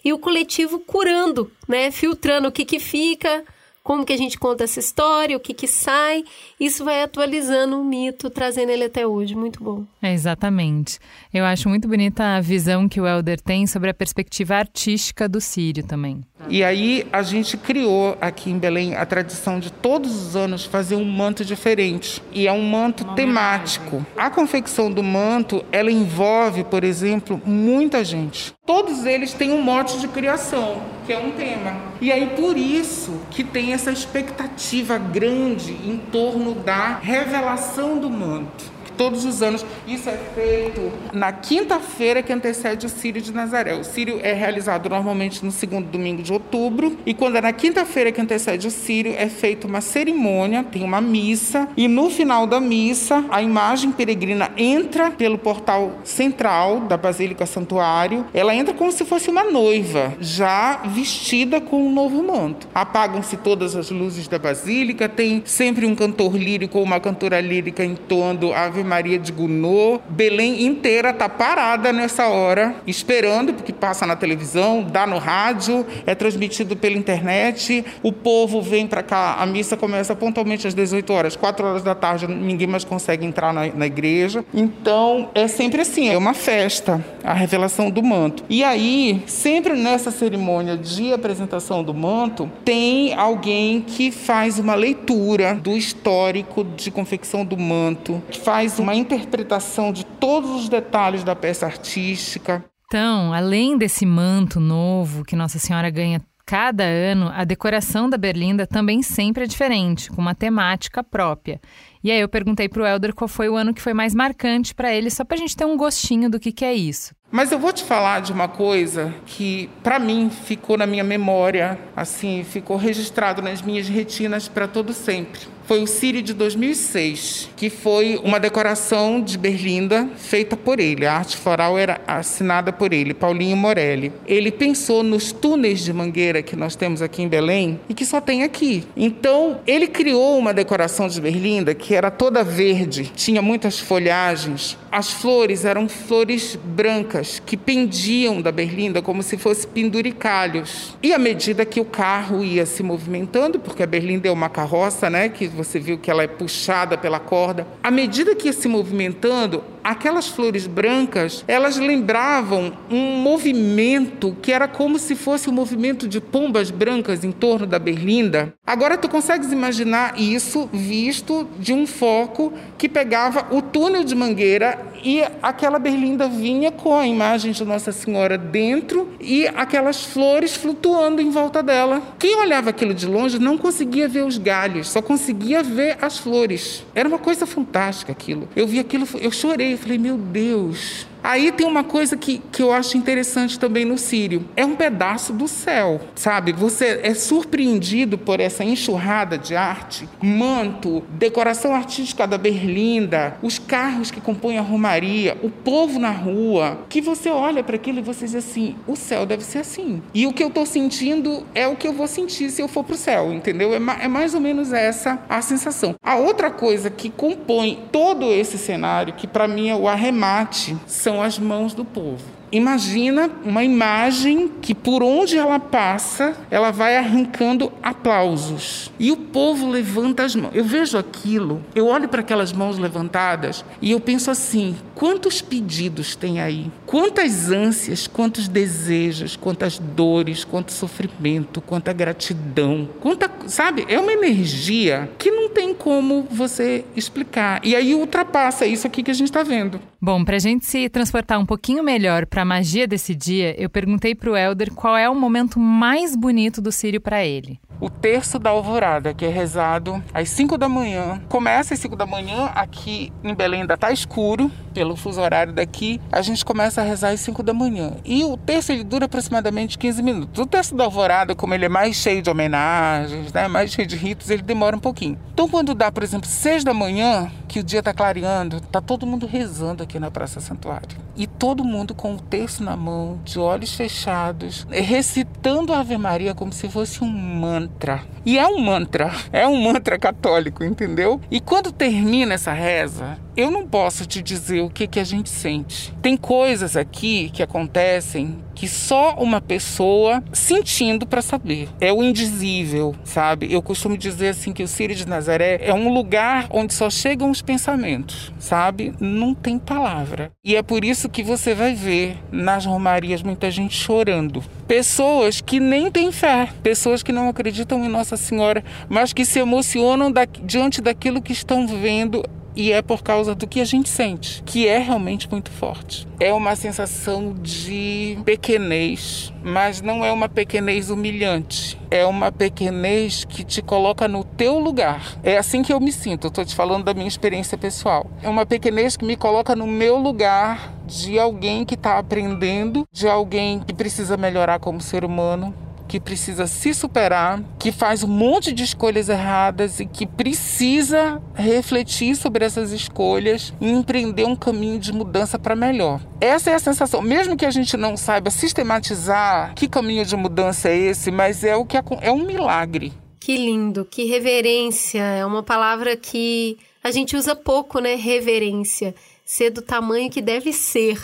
Speaker 2: e o coletivo curando, né, filtrando o que que fica, como que a gente conta essa história, o que que sai. Isso vai atualizando o mito, trazendo ele até hoje. Muito bom.
Speaker 3: É, exatamente. Eu acho muito bonita a visão que o Helder tem sobre a perspectiva artística do Sírio também.
Speaker 9: E aí a gente criou aqui em Belém a tradição de todos os anos fazer um manto diferente. E é um manto temático. A confecção do manto, ela envolve, por exemplo, muita gente. Todos eles têm um mote de criação, que é um tema. E aí por isso que tem essa expectativa grande em torno da revelação do manto todos os anos. Isso é feito na quinta-feira que antecede o Sírio de Nazaré. O Sírio é realizado normalmente no segundo domingo de outubro, e quando é na quinta-feira que antecede o Sírio, é feita uma cerimônia, tem uma missa, e no final da missa, a imagem peregrina entra pelo portal central da Basílica Santuário. Ela entra como se fosse uma noiva, já vestida com um novo manto. Apagam-se todas as luzes da basílica, tem sempre um cantor lírico ou uma cantora lírica entoando Ave Maria de Gounod. Belém inteira está parada nessa hora, esperando, porque passa na televisão, dá no rádio, é transmitido pela internet. O povo vem para cá, a missa começa pontualmente às 18 horas, 4 horas da tarde, ninguém mais consegue entrar na, na igreja. Então, é sempre assim, é uma festa, a revelação do manto. E aí, sempre nessa cerimônia de apresentação do manto, tem alguém que faz uma leitura do histórico de confecção do manto, que faz uma interpretação de todos os detalhes da peça artística.
Speaker 3: Então, além desse manto novo que Nossa Senhora ganha cada ano, a decoração da Berlinda também sempre é diferente, com uma temática própria. E aí eu perguntei para o Helder qual foi o ano que foi mais marcante para ele, só para a gente ter um gostinho do que, que é isso.
Speaker 9: Mas eu vou te falar de uma coisa que, para mim, ficou na minha memória, assim, ficou registrado nas minhas retinas para todo sempre foi o Sírio de 2006, que foi uma decoração de Berlinda feita por ele. A arte floral era assinada por ele, Paulinho Morelli. Ele pensou nos túneis de mangueira que nós temos aqui em Belém e que só tem aqui. Então, ele criou uma decoração de Berlinda que era toda verde, tinha muitas folhagens. As flores eram flores brancas que pendiam da berlinda como se fossem penduricalhos. E à medida que o carro ia se movimentando, porque a berlinda é uma carroça, né, que Você viu que ela é puxada pela corda. À medida que ia se movimentando, aquelas flores brancas, elas lembravam um movimento que era como se fosse um movimento de pombas brancas em torno da berlinda. Agora tu consegues imaginar isso visto de um foco que pegava o túnel de mangueira e aquela berlinda vinha com a imagem de Nossa Senhora dentro e aquelas flores flutuando em volta dela. Quem olhava aquilo de longe não conseguia ver os galhos, só conseguia ver as flores. Era uma coisa fantástica aquilo. Eu vi aquilo, eu chorei, falei, meu Deus, Aí tem uma coisa que, que eu acho interessante também no Sírio. É um pedaço do céu, sabe? Você é surpreendido por essa enxurrada de arte, manto, decoração artística da Berlinda, os carros que compõem a Romaria, o povo na rua, que você olha para aquilo e você diz assim, o céu deve ser assim. E o que eu estou sentindo é o que eu vou sentir se eu for para o céu, entendeu? É, é mais ou menos essa a sensação. A outra coisa que compõe todo esse cenário, que para mim é o arremate, são são as mãos do povo. Imagina uma imagem que por onde ela passa, ela vai arrancando aplausos. E o povo levanta as mãos. Eu vejo aquilo, eu olho para aquelas mãos levantadas e eu penso assim: quantos pedidos tem aí? Quantas ânsias, quantos desejos, quantas dores, quanto sofrimento, quanta gratidão, quanta, sabe? É uma energia que não tem como você explicar. E aí ultrapassa isso aqui que a gente está vendo.
Speaker 3: Bom, para a gente se transportar um pouquinho melhor para a magia desse dia, eu perguntei para o Elder qual é o momento mais bonito do Sírio para ele
Speaker 9: o terço da alvorada, que é rezado às 5 da manhã. Começa às 5 da manhã, aqui em Belém ainda está escuro, pelo fuso horário daqui. A gente começa a rezar às 5 da manhã. E o terço ele dura aproximadamente 15 minutos. O terço da alvorada, como ele é mais cheio de homenagens, né, mais cheio de ritos, ele demora um pouquinho. Então, quando dá, por exemplo, 6 da manhã, que o dia está clareando, tá todo mundo rezando aqui na Praça Santuário. E todo mundo com o terço na mão, de olhos fechados, recitando a Ave Maria como se fosse um mantra. E é um mantra, *laughs* é um mantra católico, entendeu? E quando termina essa reza, eu não posso te dizer o que, que a gente sente. Tem coisas aqui que acontecem que só uma pessoa sentindo para saber. É o indizível, sabe? Eu costumo dizer assim que o Círio de Nazaré é um lugar onde só chegam os pensamentos, sabe? Não tem palavra. E é por isso que você vai ver nas romarias muita gente chorando. Pessoas que nem têm fé, pessoas que não acreditam em Nossa Senhora, mas que se emocionam da, diante daquilo que estão vendo e é por causa do que a gente sente, que é realmente muito forte. É uma sensação de pequenez, mas não é uma pequenez humilhante. É uma pequenez que te coloca no teu lugar. É assim que eu me sinto. Estou te falando da minha experiência pessoal. É uma pequenez que me coloca no meu lugar de alguém que está aprendendo, de alguém que precisa melhorar como ser humano, que precisa se superar, que faz um monte de escolhas erradas e que precisa refletir sobre essas escolhas e empreender um caminho de mudança para melhor. Essa é a sensação, mesmo que a gente não saiba sistematizar que caminho de mudança é esse, mas é o que é, é um milagre.
Speaker 2: Que lindo, que reverência, é uma palavra que a gente usa pouco, né? Reverência, ser do tamanho que deve ser,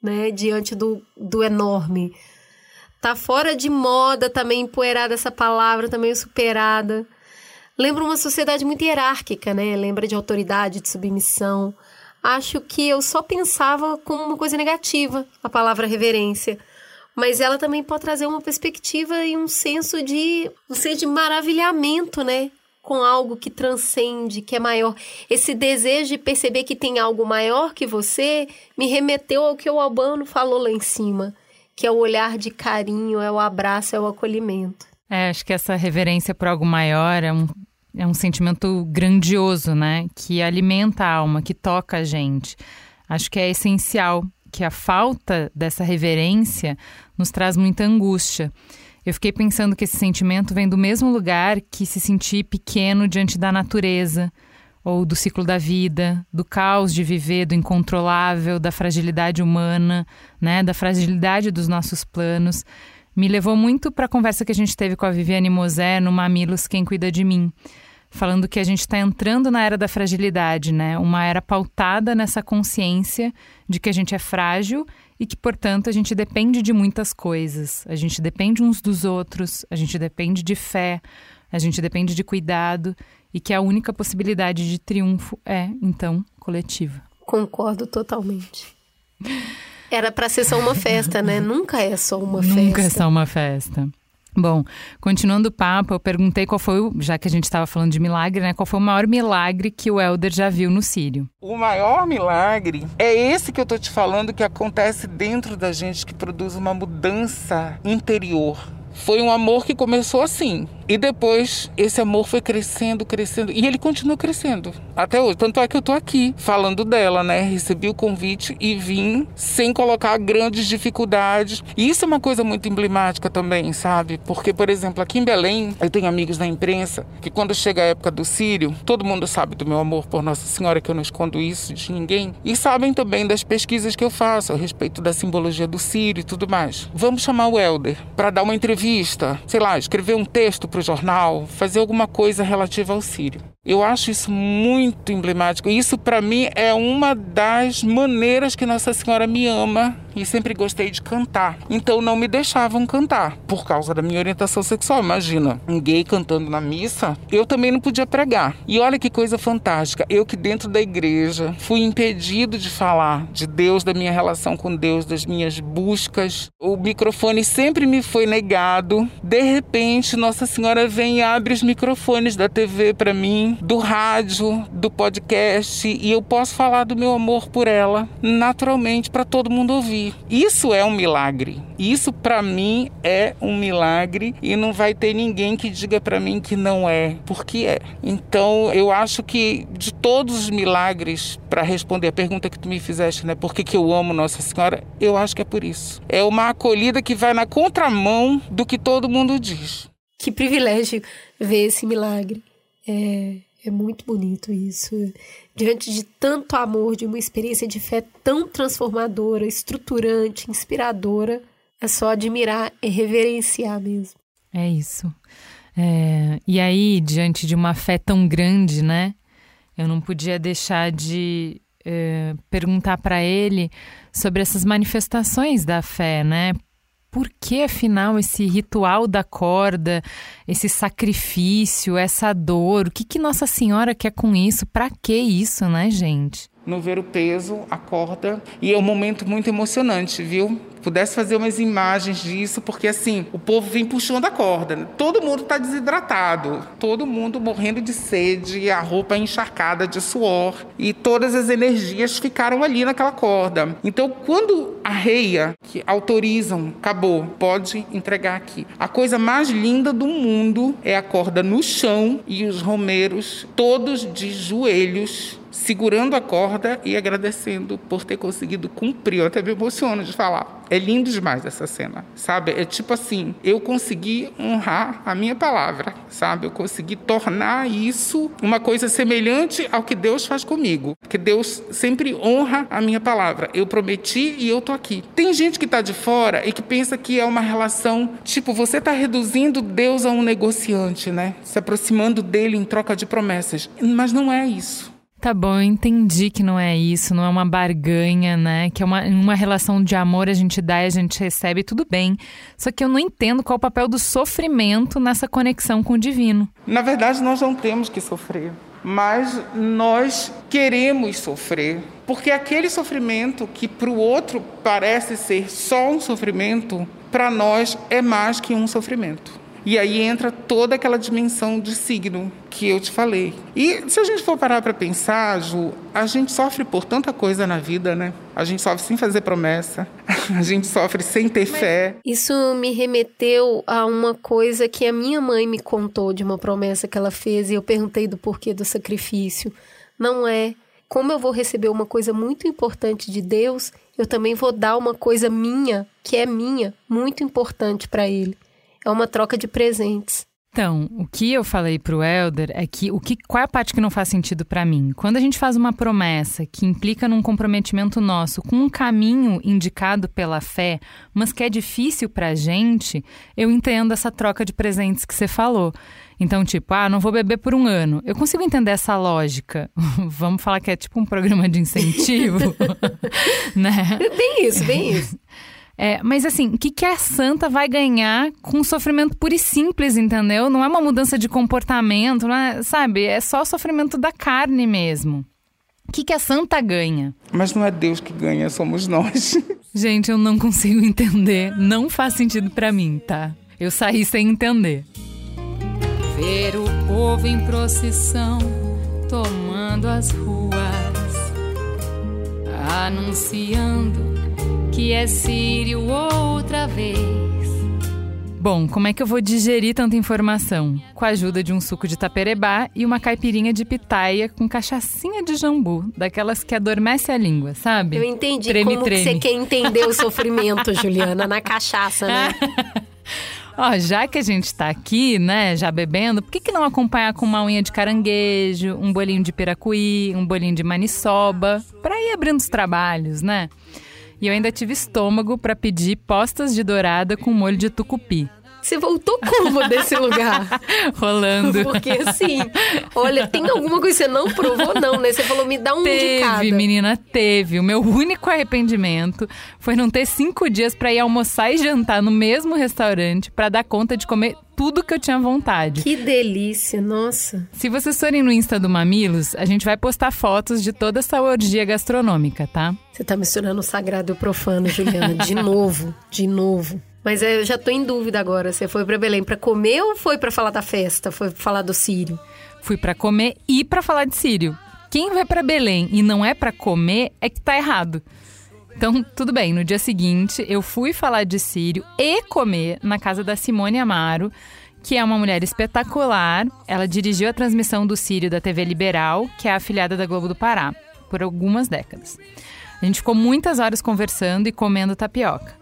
Speaker 2: né, diante do, do enorme. Tá fora de moda também, empoeirada essa palavra, também superada. Lembra uma sociedade muito hierárquica, né? Lembra de autoridade, de submissão. Acho que eu só pensava como uma coisa negativa a palavra reverência. Mas ela também pode trazer uma perspectiva e um senso de, um senso de maravilhamento, né? Com algo que transcende, que é maior. Esse desejo de perceber que tem algo maior que você me remeteu ao que o Albano falou lá em cima que é o olhar de carinho, é o abraço, é o acolhimento.
Speaker 3: É, acho que essa reverência por algo maior é um, é um sentimento grandioso, né? Que alimenta a alma, que toca a gente. Acho que é essencial que a falta dessa reverência nos traz muita angústia. Eu fiquei pensando que esse sentimento vem do mesmo lugar que se sentir pequeno diante da natureza, ou do ciclo da vida, do caos de viver, do incontrolável, da fragilidade humana, né, da fragilidade dos nossos planos, me levou muito para a conversa que a gente teve com a Viviane Mosé no Mamilos Quem Cuida de Mim, falando que a gente está entrando na era da fragilidade, né, uma era pautada nessa consciência de que a gente é frágil e que, portanto, a gente depende de muitas coisas. A gente depende uns dos outros, a gente depende de fé, a gente depende de cuidado e que a única possibilidade de triunfo é, então, coletiva.
Speaker 2: Concordo totalmente. Era para ser só uma festa, né? Nunca é só uma
Speaker 3: Nunca
Speaker 2: festa.
Speaker 3: Nunca é só uma festa. Bom, continuando o papo, eu perguntei qual foi, o, já que a gente estava falando de milagre, né? Qual foi o maior milagre que o Elder já viu no Sírio?
Speaker 9: O maior milagre é esse que eu tô te falando que acontece dentro da gente, que produz uma mudança interior. Foi um amor que começou assim, e depois esse amor foi crescendo, crescendo. E ele continua crescendo até hoje. Tanto é que eu tô aqui falando dela, né? Recebi o convite e vim sem colocar grandes dificuldades. E isso é uma coisa muito emblemática também, sabe? Porque, por exemplo, aqui em Belém, eu tenho amigos na imprensa que quando chega a época do Sírio, todo mundo sabe do meu amor por Nossa Senhora, que eu não escondo isso de ninguém. E sabem também das pesquisas que eu faço a respeito da simbologia do Sírio e tudo mais. Vamos chamar o Helder para dar uma entrevista, sei lá, escrever um texto para o jornal, fazer alguma coisa relativa ao Sírio. Eu acho isso muito emblemático. Isso, para mim, é uma das maneiras que Nossa Senhora me ama e sempre gostei de cantar. Então, não me deixavam cantar por causa da minha orientação sexual. Imagina, um gay cantando na missa, eu também não podia pregar. E olha que coisa fantástica. Eu que dentro da igreja fui impedido de falar de Deus, da minha relação com Deus, das minhas buscas. O microfone sempre me foi negado. De repente, Nossa Senhora vem e abre os microfones da TV para mim do rádio, do podcast e eu posso falar do meu amor por ela naturalmente para todo mundo ouvir. Isso é um milagre. Isso para mim é um milagre e não vai ter ninguém que diga para mim que não é, porque é. Então, eu acho que de todos os milagres para responder a pergunta que tu me fizeste, né, por que, que eu amo Nossa Senhora? Eu acho que é por isso. É uma acolhida que vai na contramão do que todo mundo diz.
Speaker 2: Que privilégio ver esse milagre. É, é muito bonito isso. Diante de tanto amor, de uma experiência de fé tão transformadora, estruturante, inspiradora, é só admirar e reverenciar mesmo.
Speaker 3: É isso. É, e aí, diante de uma fé tão grande, né? Eu não podia deixar de é, perguntar para ele sobre essas manifestações da fé, né? Por que, afinal, esse ritual da corda, esse sacrifício, essa dor? O que, que Nossa Senhora quer com isso? Para que isso, né, gente?
Speaker 9: No ver o peso, a corda. E é um momento muito emocionante, viu? Pudesse fazer umas imagens disso, porque assim, o povo vem puxando a corda. Todo mundo está desidratado, todo mundo morrendo de sede, a roupa encharcada de suor e todas as energias ficaram ali naquela corda. Então, quando a reia que autorizam, acabou, pode entregar aqui. A coisa mais linda do mundo é a corda no chão e os romeiros todos de joelhos segurando a corda e agradecendo por ter conseguido cumprir. Eu até me emociono de falar. É lindo demais essa cena, sabe? É tipo assim, eu consegui honrar a minha palavra, sabe? Eu consegui tornar isso uma coisa semelhante ao que Deus faz comigo. Que Deus sempre honra a minha palavra. Eu prometi e eu tô aqui. Tem gente que tá de fora e que pensa que é uma relação, tipo, você tá reduzindo Deus a um negociante, né? Se aproximando dele em troca de promessas. Mas não é isso.
Speaker 3: Tá bom, eu entendi que não é isso, não é uma barganha, né? Que é uma, uma relação de amor, a gente dá e a gente recebe, tudo bem. Só que eu não entendo qual é o papel do sofrimento nessa conexão com o divino.
Speaker 9: Na verdade, nós não temos que sofrer, mas nós queremos sofrer. Porque aquele sofrimento que para o outro parece ser só um sofrimento, para nós é mais que um sofrimento. E aí entra toda aquela dimensão de signo que eu te falei. E se a gente for parar para pensar, Ju, a gente sofre por tanta coisa na vida, né? A gente sofre sem fazer promessa, *laughs* a gente sofre sem ter Mas fé.
Speaker 2: Isso me remeteu a uma coisa que a minha mãe me contou de uma promessa que ela fez e eu perguntei do porquê do sacrifício. Não é como eu vou receber uma coisa muito importante de Deus, eu também vou dar uma coisa minha, que é minha, muito importante para ele é uma troca de presentes.
Speaker 3: Então, o que eu falei pro Elder é que o que qual é a parte que não faz sentido para mim? Quando a gente faz uma promessa que implica num comprometimento nosso com um caminho indicado pela fé, mas que é difícil pra gente, eu entendo essa troca de presentes que você falou. Então, tipo, ah, não vou beber por um ano. Eu consigo entender essa lógica. *laughs* Vamos falar que é tipo um programa de incentivo, *laughs* *laughs* né?
Speaker 2: Bem isso, bem isso.
Speaker 3: É, mas assim, o que, que a santa vai ganhar com sofrimento puro e simples, entendeu? Não é uma mudança de comportamento, não é, sabe? É só sofrimento da carne mesmo. O que, que a santa ganha?
Speaker 9: Mas não é Deus que ganha, somos nós. *laughs*
Speaker 3: Gente, eu não consigo entender. Não faz sentido pra mim, tá? Eu saí sem entender.
Speaker 1: Ver o povo em procissão tomando as ruas, anunciando que é Sírio outra vez.
Speaker 3: Bom, como é que eu vou digerir tanta informação? Com a ajuda de um suco de taperebá e uma caipirinha de pitaia com cachaçinha de jambu, daquelas que adormece a língua, sabe?
Speaker 2: Eu entendi
Speaker 3: Treme,
Speaker 2: como que
Speaker 3: treme.
Speaker 2: você quer entender o *laughs* sofrimento, Juliana, na cachaça, né? *laughs*
Speaker 3: Ó, já que a gente tá aqui, né, já bebendo, por que, que não acompanhar com uma unha de caranguejo, um bolinho de piracuí, um bolinho de maniçoba, pra ir abrindo os trabalhos, né? E eu ainda tive estômago pra pedir postas de dourada com molho de tucupi.
Speaker 2: Você voltou como desse lugar? *laughs*
Speaker 3: Rolando.
Speaker 2: Porque assim, olha, tem alguma coisa que você não provou, não, né? Você falou, me dá um de cada.
Speaker 3: Teve, menina, teve. O meu único arrependimento foi não ter cinco dias pra ir almoçar e jantar no mesmo restaurante pra dar conta de comer tudo que eu tinha vontade.
Speaker 2: Que delícia, nossa.
Speaker 3: Se vocês forem no Insta do Mamilos, a gente vai postar fotos de toda essa orgia gastronômica, tá?
Speaker 2: Você tá misturando o sagrado e o profano, Juliana, de *laughs* novo, de novo. Mas eu já tô em dúvida agora. Você foi pra Belém pra comer ou foi pra falar da festa? Foi pra falar do Sírio?
Speaker 3: Fui pra comer e pra falar de Sírio. Quem vai pra Belém e não é pra comer é que tá errado. Então, tudo bem, no dia seguinte eu fui falar de Sírio e comer na casa da Simone Amaro, que é uma mulher espetacular. Ela dirigiu a transmissão do Sírio da TV Liberal, que é afiliada da Globo do Pará, por algumas décadas. A gente ficou muitas horas conversando e comendo tapioca.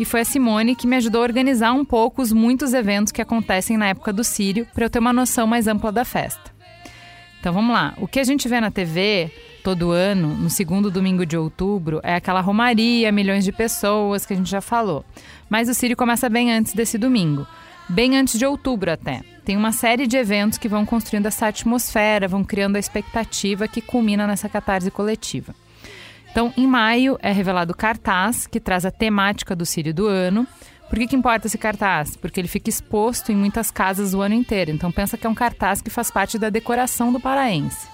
Speaker 3: E foi a Simone que me ajudou a organizar um pouco os muitos eventos que acontecem na época do Sírio, para eu ter uma noção mais ampla da festa. Então vamos lá. O que a gente vê na TV todo ano, no segundo domingo de outubro, é aquela romaria, milhões de pessoas que a gente já falou. Mas o Sírio começa bem antes desse domingo. Bem antes de outubro até. Tem uma série de eventos que vão construindo essa atmosfera, vão criando a expectativa que culmina nessa catarse coletiva. Então, em maio é revelado o cartaz, que traz a temática do Sírio do ano. Por que, que importa esse cartaz? Porque ele fica exposto em muitas casas o ano inteiro. Então, pensa que é um cartaz que faz parte da decoração do paraense.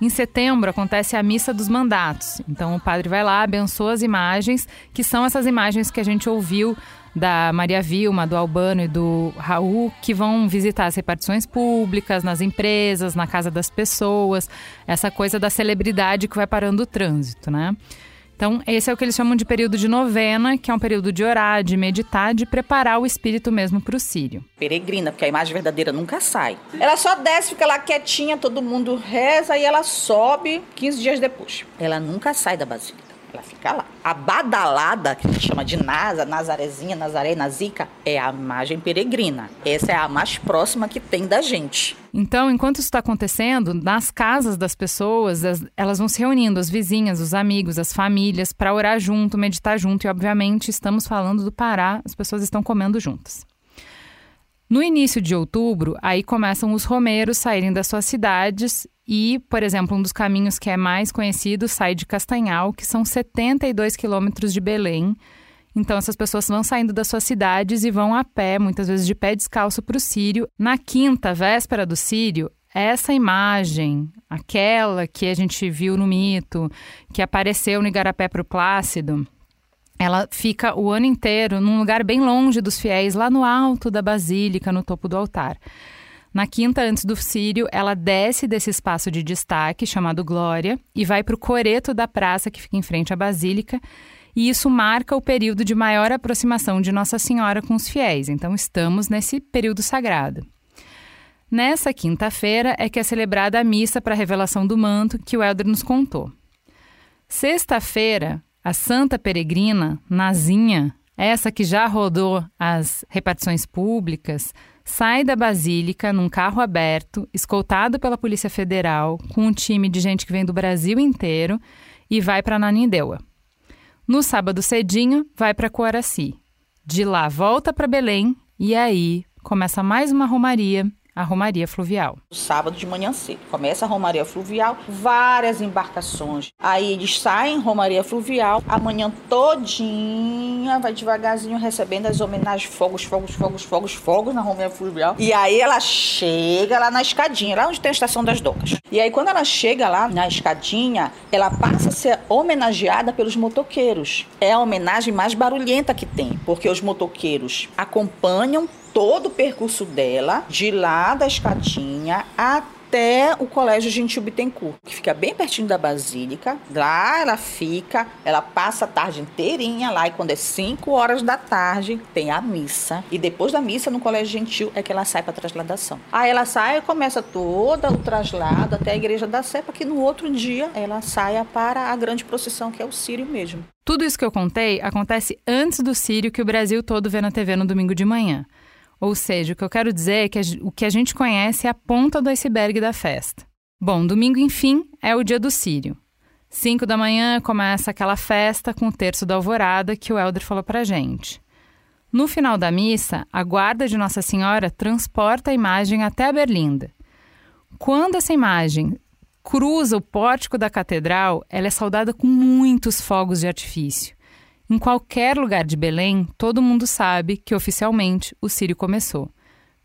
Speaker 3: Em setembro acontece a Missa dos Mandatos. Então, o padre vai lá, abençoa as imagens, que são essas imagens que a gente ouviu da Maria Vilma, do Albano e do Raul, que vão visitar as repartições públicas, nas empresas, na casa das pessoas, essa coisa da celebridade que vai parando o trânsito, né? Então, esse é o que eles chamam de período de novena, que é um período de orar, de meditar, de preparar o espírito mesmo para o sírio.
Speaker 10: Peregrina, porque a imagem verdadeira nunca sai. Ela só desce, fica lá quietinha, todo mundo reza e ela sobe 15 dias depois. Ela nunca sai da basílica. Ela fica lá. A badalada, que a gente chama de Nasa, Nazarezinha, Nazaré, Nazica, é a imagem peregrina. Essa é a mais próxima que tem da gente.
Speaker 3: Então, enquanto isso está acontecendo, nas casas das pessoas, as- elas vão se reunindo, as vizinhas, os amigos, as famílias, para orar junto, meditar junto. E, obviamente, estamos falando do Pará, as pessoas estão comendo juntas. No início de outubro, aí começam os romeiros saírem das suas cidades e, por exemplo, um dos caminhos que é mais conhecido sai de Castanhal, que são 72 quilômetros de Belém. Então, essas pessoas vão saindo das suas cidades e vão a pé, muitas vezes de pé descalço para o Sírio. Na quinta, véspera do Sírio, essa imagem, aquela que a gente viu no mito, que apareceu no Igarapé para o Plácido, ela fica o ano inteiro num lugar bem longe dos fiéis, lá no alto da basílica, no topo do altar. Na quinta, antes do Sírio, ela desce desse espaço de destaque, chamado Glória, e vai para o coreto da praça que fica em frente à basílica. E isso marca o período de maior aproximação de Nossa Senhora com os fiéis. Então, estamos nesse período sagrado. Nessa quinta-feira é que é celebrada a missa para a revelação do manto que o Helder nos contou. Sexta-feira, a Santa Peregrina, Nazinha, essa que já rodou as repartições públicas, sai da Basílica num carro aberto, escoltado pela Polícia Federal, com um time de gente que vem do Brasil inteiro e vai para Nanindeua. No sábado cedinho, vai para Coaraci. De lá volta para Belém e aí começa mais uma romaria, a Romaria Fluvial.
Speaker 10: Sábado de manhã cedo. Começa a Romaria Fluvial, várias embarcações. Aí eles saem, Romaria Fluvial, a manhã todinha, vai devagarzinho recebendo as homenagens, fogos, fogos, fogos, fogos, fogos na Romaria Fluvial. E aí ela chega lá na escadinha, lá onde tem a estação das docas. E aí quando ela chega lá na escadinha, ela passa a ser homenageada pelos motoqueiros. É a homenagem mais barulhenta que tem, porque os motoqueiros acompanham todo o percurso dela, de lá da escadinha até o Colégio Gentil Bittencourt, que fica bem pertinho da Basílica. Lá ela fica, ela passa a tarde inteirinha lá e quando é 5 horas da tarde tem a missa. E depois da missa no Colégio Gentil é que ela sai para trasladação. Aí ela sai e começa todo o traslado até a Igreja da Sé, para que no outro dia ela saia para a grande procissão que é o Sírio mesmo.
Speaker 3: Tudo isso que eu contei acontece antes do Sírio que o Brasil todo vê na TV no domingo de manhã. Ou seja, o que eu quero dizer é que o que a gente conhece é a ponta do iceberg da festa. Bom, domingo, enfim, é o dia do Sírio. Cinco da manhã começa aquela festa com o terço da alvorada que o Helder falou pra gente. No final da missa, a guarda de Nossa Senhora transporta a imagem até a berlinda. Quando essa imagem cruza o pórtico da catedral, ela é saudada com muitos fogos de artifício. Em qualquer lugar de Belém, todo mundo sabe que oficialmente o Sírio começou.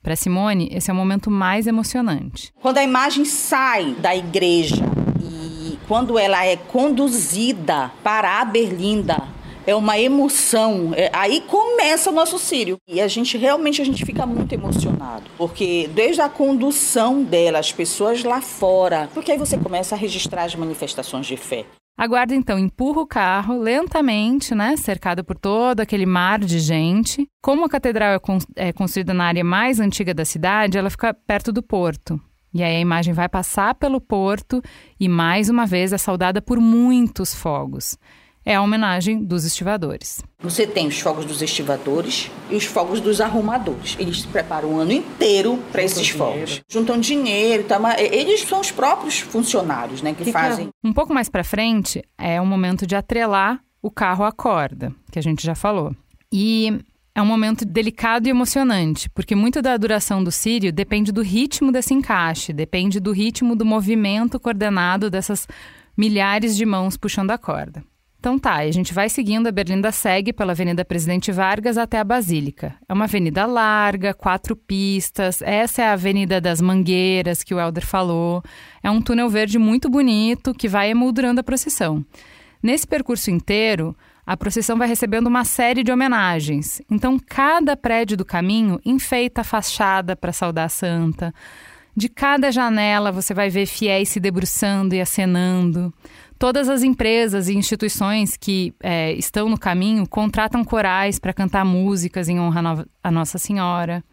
Speaker 3: Para Simone, esse é o momento mais emocionante.
Speaker 10: Quando a imagem sai da igreja e quando ela é conduzida para a Berlinda, é uma emoção. É, aí começa o nosso Sírio. E a gente realmente a gente fica muito emocionado. Porque desde a condução dela, as pessoas lá fora, porque aí você começa a registrar as manifestações de fé.
Speaker 3: A guarda então empurra o carro lentamente, né, cercado por todo aquele mar de gente. Como a catedral é, con é construída na área mais antiga da cidade, ela fica perto do porto. E aí a imagem vai passar pelo porto e mais uma vez é saudada por muitos fogos é a homenagem dos estivadores.
Speaker 10: Você tem os fogos dos estivadores e os fogos dos arrumadores. Eles se preparam o ano inteiro para esses fogos. Juntam dinheiro, tá, eles são os próprios funcionários, né, que Fica fazem.
Speaker 3: Um pouco mais para frente é o momento de atrelar o carro à corda, que a gente já falou. E é um momento delicado e emocionante, porque muito da duração do sírio depende do ritmo desse encaixe, depende do ritmo do movimento coordenado dessas milhares de mãos puxando a corda. Então tá, a gente vai seguindo, a Berlinda segue pela Avenida Presidente Vargas até a Basílica. É uma avenida larga, quatro pistas, essa é a Avenida das Mangueiras que o Helder falou. É um túnel verde muito bonito que vai emoldurando a procissão. Nesse percurso inteiro, a procissão vai recebendo uma série de homenagens. Então, cada prédio do caminho enfeita a fachada para saudar a santa. De cada janela você vai ver fiéis se debruçando e acenando. Todas as empresas e instituições que é, estão no caminho contratam corais para cantar músicas em honra a Nossa Senhora.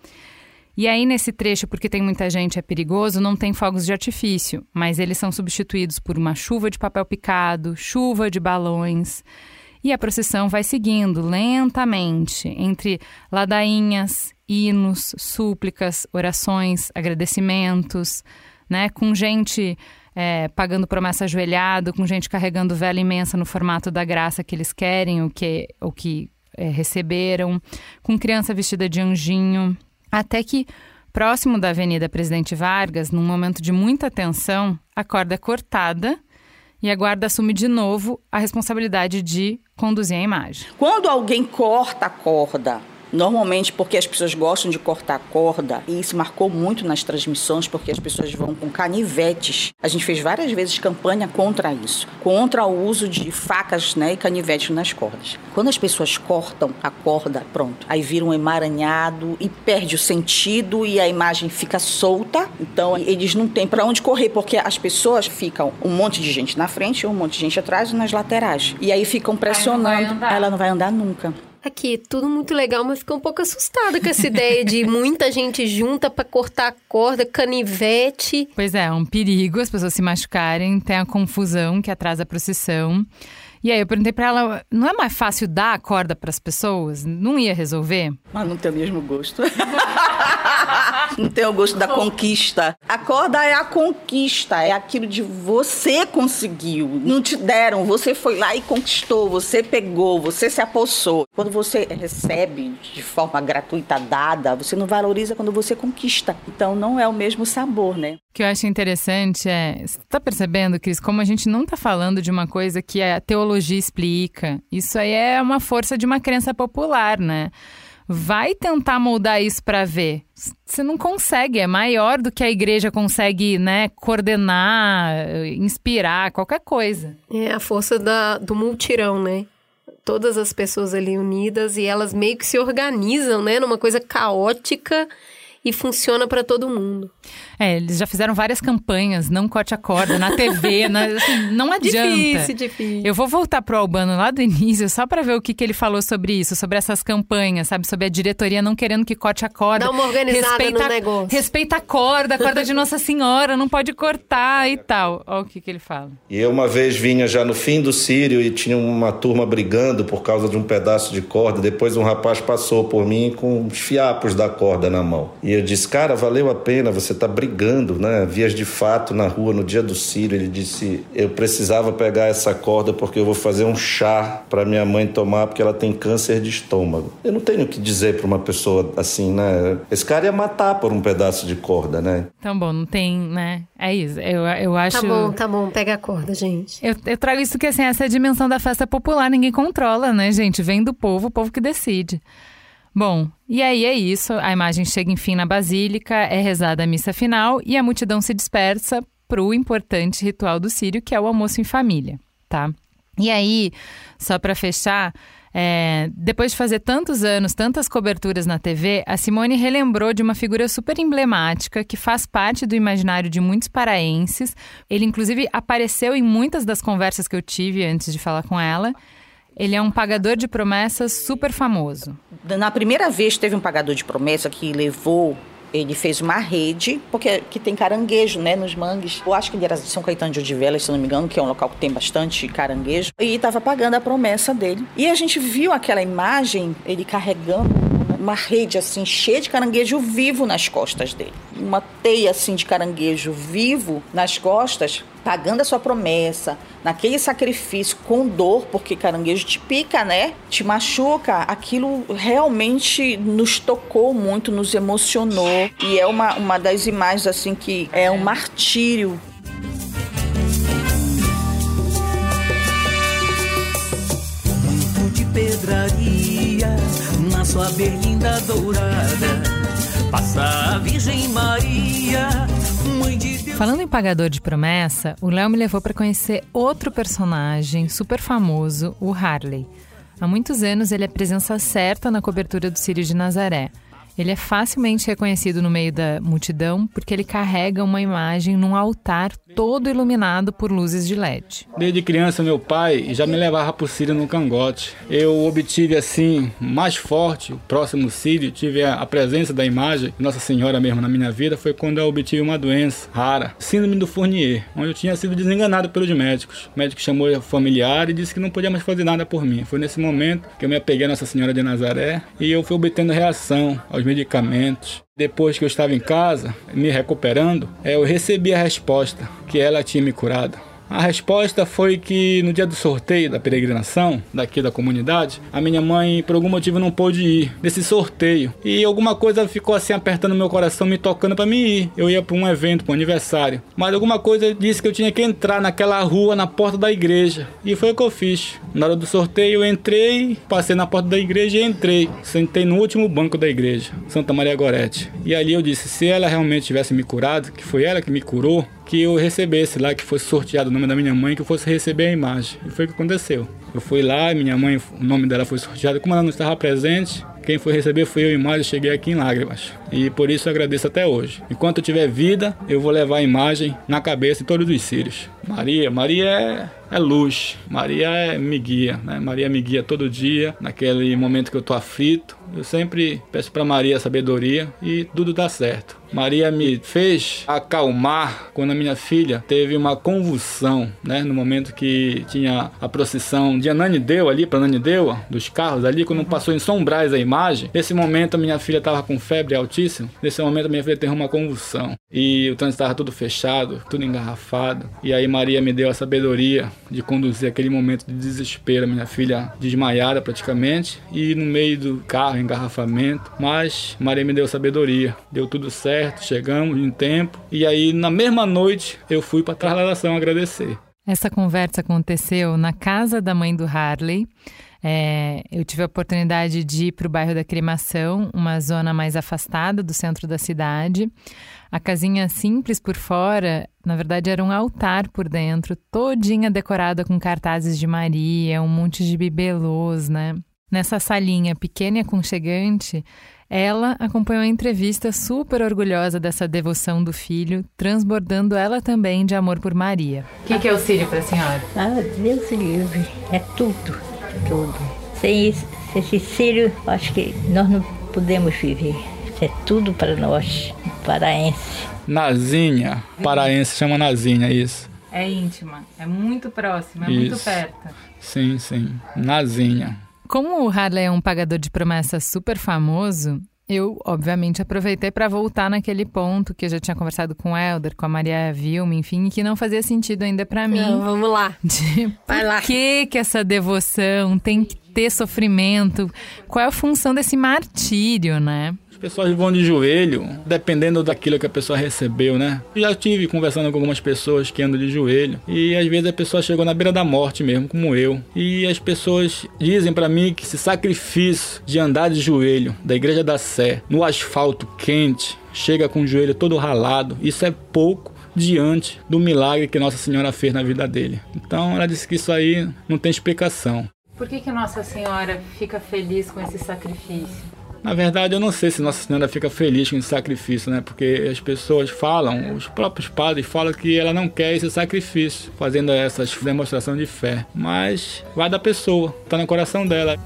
Speaker 3: E aí, nesse trecho, porque tem muita gente, é perigoso, não tem fogos de artifício, mas eles são substituídos por uma chuva de papel picado, chuva de balões. E a procissão vai seguindo lentamente entre ladainhas, hinos, súplicas, orações, agradecimentos, né, com gente é, pagando promessa ajoelhado, com gente carregando vela imensa no formato da graça que eles querem, o que, o que é, receberam, com criança vestida de anjinho, até que próximo da Avenida Presidente Vargas, num momento de muita tensão, a corda é cortada e a guarda assume de novo a responsabilidade de conduzir a imagem.
Speaker 10: Quando alguém corta a corda Normalmente porque as pessoas gostam de cortar corda, e isso marcou muito nas transmissões, porque as pessoas vão com canivetes. A gente fez várias vezes campanha contra isso, contra o uso de facas né, e canivetes nas cordas. Quando as pessoas cortam a corda, pronto, aí vira um emaranhado e perde o sentido e a imagem fica solta. Então eles não têm para onde correr, porque as pessoas ficam um monte de gente na frente, um monte de gente atrás e nas laterais. E aí ficam pressionando. Não ela não vai andar nunca.
Speaker 2: Aqui, tudo muito legal, mas fiquei um pouco assustada com essa ideia de muita gente junta para cortar a corda, canivete.
Speaker 3: Pois é, é um perigo as pessoas se machucarem, tem a confusão que atrasa a procissão. E aí eu perguntei para ela, não é mais fácil dar a corda para as pessoas? Não ia resolver?
Speaker 10: Mas não tem o mesmo gosto. *laughs* Não tem o gosto da conquista. A corda é a conquista, é aquilo de você conseguiu. Não te deram, você foi lá e conquistou, você pegou, você se apossou. Quando você recebe de forma gratuita, dada, você não valoriza quando você conquista. Então não é o mesmo sabor, né?
Speaker 3: O que eu acho interessante é, você tá percebendo, Cris, como a gente não tá falando de uma coisa que a teologia explica. Isso aí é uma força de uma crença popular, né? Vai tentar moldar isso para ver. Você não consegue, é maior do que a igreja consegue, né, coordenar, inspirar, qualquer coisa.
Speaker 2: É a força da, do multirão, né? Todas as pessoas ali unidas e elas meio que se organizam, né, numa coisa caótica e funciona para todo mundo.
Speaker 3: É, eles já fizeram várias campanhas, não corte a corda, na TV, *laughs* na, assim, não adianta.
Speaker 2: Difícil, difícil.
Speaker 3: Eu vou voltar pro Albano lá do início, só para ver o que, que ele falou sobre isso, sobre essas campanhas, sabe? Sobre a diretoria não querendo que corte a corda.
Speaker 2: Dá uma organizada
Speaker 3: respeita,
Speaker 2: no negócio.
Speaker 3: Respeita a corda, a corda de Nossa Senhora, não pode cortar e tal. Olha o que, que ele fala.
Speaker 6: E eu uma vez vinha já no fim do Sírio e tinha uma turma brigando por causa de um pedaço de corda. Depois um rapaz passou por mim com os fiapos da corda na mão. E eu disse, cara, valeu a pena, você tá brigando, né? Vias de fato na rua no dia do Sírio. Ele disse, eu precisava pegar essa corda porque eu vou fazer um chá para minha mãe tomar porque ela tem câncer de estômago. Eu não tenho o que dizer para uma pessoa assim, né? Esse cara ia matar por um pedaço de corda, né?
Speaker 3: Então, bom, não tem, né? É isso. Eu, eu acho.
Speaker 2: Tá bom, tá bom, pega a corda, gente.
Speaker 3: Eu, eu trago isso que assim, essa é a dimensão da festa popular, ninguém controla, né, gente? Vem do povo, o povo que decide. Bom, e aí é isso. A imagem chega enfim na basílica, é rezada a missa final e a multidão se dispersa para o importante ritual do Sírio, que é o almoço em família, tá? E aí, só para fechar, é, depois de fazer tantos anos, tantas coberturas na TV, a Simone relembrou de uma figura super emblemática que faz parte do imaginário de muitos paraenses. Ele, inclusive, apareceu em muitas das conversas que eu tive antes de falar com ela. Ele é um pagador de promessas super famoso.
Speaker 10: Na primeira vez teve um pagador de promessa que levou ele fez uma rede, porque que tem caranguejo, né, nos mangues. Eu acho que ele era de São Caetano de Odivelas, se não me engano, que é um local que tem bastante caranguejo. E estava pagando a promessa dele. E a gente viu aquela imagem, ele carregando uma rede assim cheia de caranguejo vivo nas costas dele. Uma teia assim de caranguejo vivo nas costas, pagando a sua promessa, naquele sacrifício com dor, porque caranguejo te pica, né? Te machuca. Aquilo realmente nos tocou muito, nos emocionou. E é uma, uma das imagens assim que é um martírio
Speaker 11: Muito de pedraria na sua berlinda dourada. Passa a Virgem Maria.
Speaker 3: Falando em pagador de promessa, o Léo me levou para conhecer outro personagem super famoso, o Harley. Há muitos anos ele é presença certa na cobertura do Círio de Nazaré. Ele é facilmente reconhecido no meio da multidão porque ele carrega uma imagem num altar todo iluminado por luzes de LED.
Speaker 12: Desde criança, meu pai já me levava para o Sírio no cangote. Eu obtive, assim, mais forte, o próximo Sírio, tive a, presença da imagem Nossa Senhora mesmo na minha vida, foi quando eu obtive uma doença rara, síndrome do Fournier, onde eu tinha sido desenganado pelos médicos. O médico chamou o familiar e disse que não podia mais fazer nada por mim. Foi nesse momento que eu me apeguei a Nossa Senhora de Nazaré e eu fui obtendo reação aos medicamentos. Depois que eu estava em casa, me recuperando, eh, eu recebi a resposta que ela tinha me curado. A resposta foi que no dia do sorteio da peregrinação daqui da comunidade, a minha mãe por algum motivo não pôde ir nesse sorteio e alguma coisa ficou assim apertando meu coração, me tocando para mim ir. Eu ia para um evento, para um aniversário, mas alguma coisa disse que eu tinha que entrar naquela rua na porta da igreja e foi o que eu fiz. Na hora do sorteio eu entrei, passei na porta da igreja e entrei. Sentei no último banco da igreja, Santa Maria Gorete. E ali eu disse, se ela realmente tivesse me curado, que foi ela que me curou, que eu recebesse lá, que fosse sorteado o nome da minha mãe, que eu fosse receber a imagem. E foi o que aconteceu. Eu fui lá, minha mãe, o nome dela foi sorteado. Como ela não estava presente, quem foi receber foi eu e eu cheguei aqui em lágrimas. E por isso eu agradeço até hoje. Enquanto eu tiver vida, eu vou levar a imagem na cabeça em todos os círios. Maria, Maria é, é luz, Maria é, me guia, né? Maria me guia todo dia, naquele momento que eu tô aflito. Eu sempre peço para Maria sabedoria e tudo dá certo. Maria me fez acalmar quando a minha filha teve uma convulsão, né? No momento que tinha a procissão de Ananideu ali para Ananideu, dos carros ali, quando passou em São Brás a imagem. Nesse momento a minha filha estava com febre altíssima. Nesse momento a minha filha teve uma convulsão e o trânsito estava tudo fechado, tudo engarrafado. E aí Maria me deu a sabedoria de conduzir aquele momento de desespero, minha filha desmaiada praticamente e no meio do carro engarrafamento, mas Maria me deu sabedoria, deu tudo certo, chegamos em tempo e aí na mesma noite eu fui para a trasladação agradecer.
Speaker 3: Essa conversa aconteceu na casa da mãe do Harley. É, eu tive a oportunidade de ir para o bairro da Cremação, uma zona mais afastada do centro da cidade. A casinha simples por fora, na verdade, era um altar por dentro, todinha decorada com cartazes de Maria, um monte de bibelôs, né? Nessa salinha pequena e aconchegante, ela acompanhou a entrevista super orgulhosa dessa devoção do filho, transbordando ela também de amor por Maria. O que, que, é o Sírio para a senhora?
Speaker 13: Ah, Deus livre. É tudo, tudo. Sem esse, esse Sírio, acho que nós não podemos viver. É tudo para nós, paraense.
Speaker 12: Nazinha, paraense chama Nazinha, isso.
Speaker 3: É íntima, é muito próxima, é isso. muito perto.
Speaker 12: Sim, sim. Nazinha.
Speaker 3: Como o Harley é um pagador de promessas super famoso, eu, obviamente, aproveitei para voltar naquele ponto que eu já tinha conversado com o Helder, com a Maria Vilma, enfim, que não fazia sentido ainda para mim.
Speaker 2: Não, vamos lá. *laughs*
Speaker 3: De
Speaker 2: Vai
Speaker 3: por
Speaker 2: lá.
Speaker 3: que que essa devoção tem que ter sofrimento? Qual é a função desse martírio, né?
Speaker 12: Pessoas vão de joelho, dependendo daquilo que a pessoa recebeu, né? Já tive conversando com algumas pessoas que andam de joelho e às vezes a pessoa chegou na beira da morte mesmo, como eu. E as pessoas dizem para mim que esse sacrifício de andar de joelho da Igreja da Sé, no asfalto quente, chega com o joelho todo ralado, isso é pouco diante do milagre que Nossa Senhora fez na vida dele. Então ela disse que isso aí não tem explicação.
Speaker 3: Por que, que Nossa Senhora fica feliz com esse sacrifício?
Speaker 12: Na verdade, eu não sei se Nossa Senhora fica feliz com esse sacrifício, né? Porque as pessoas falam, os próprios padres falam que ela não quer esse sacrifício, fazendo essas demonstrações de fé. Mas vai da pessoa, tá no coração dela.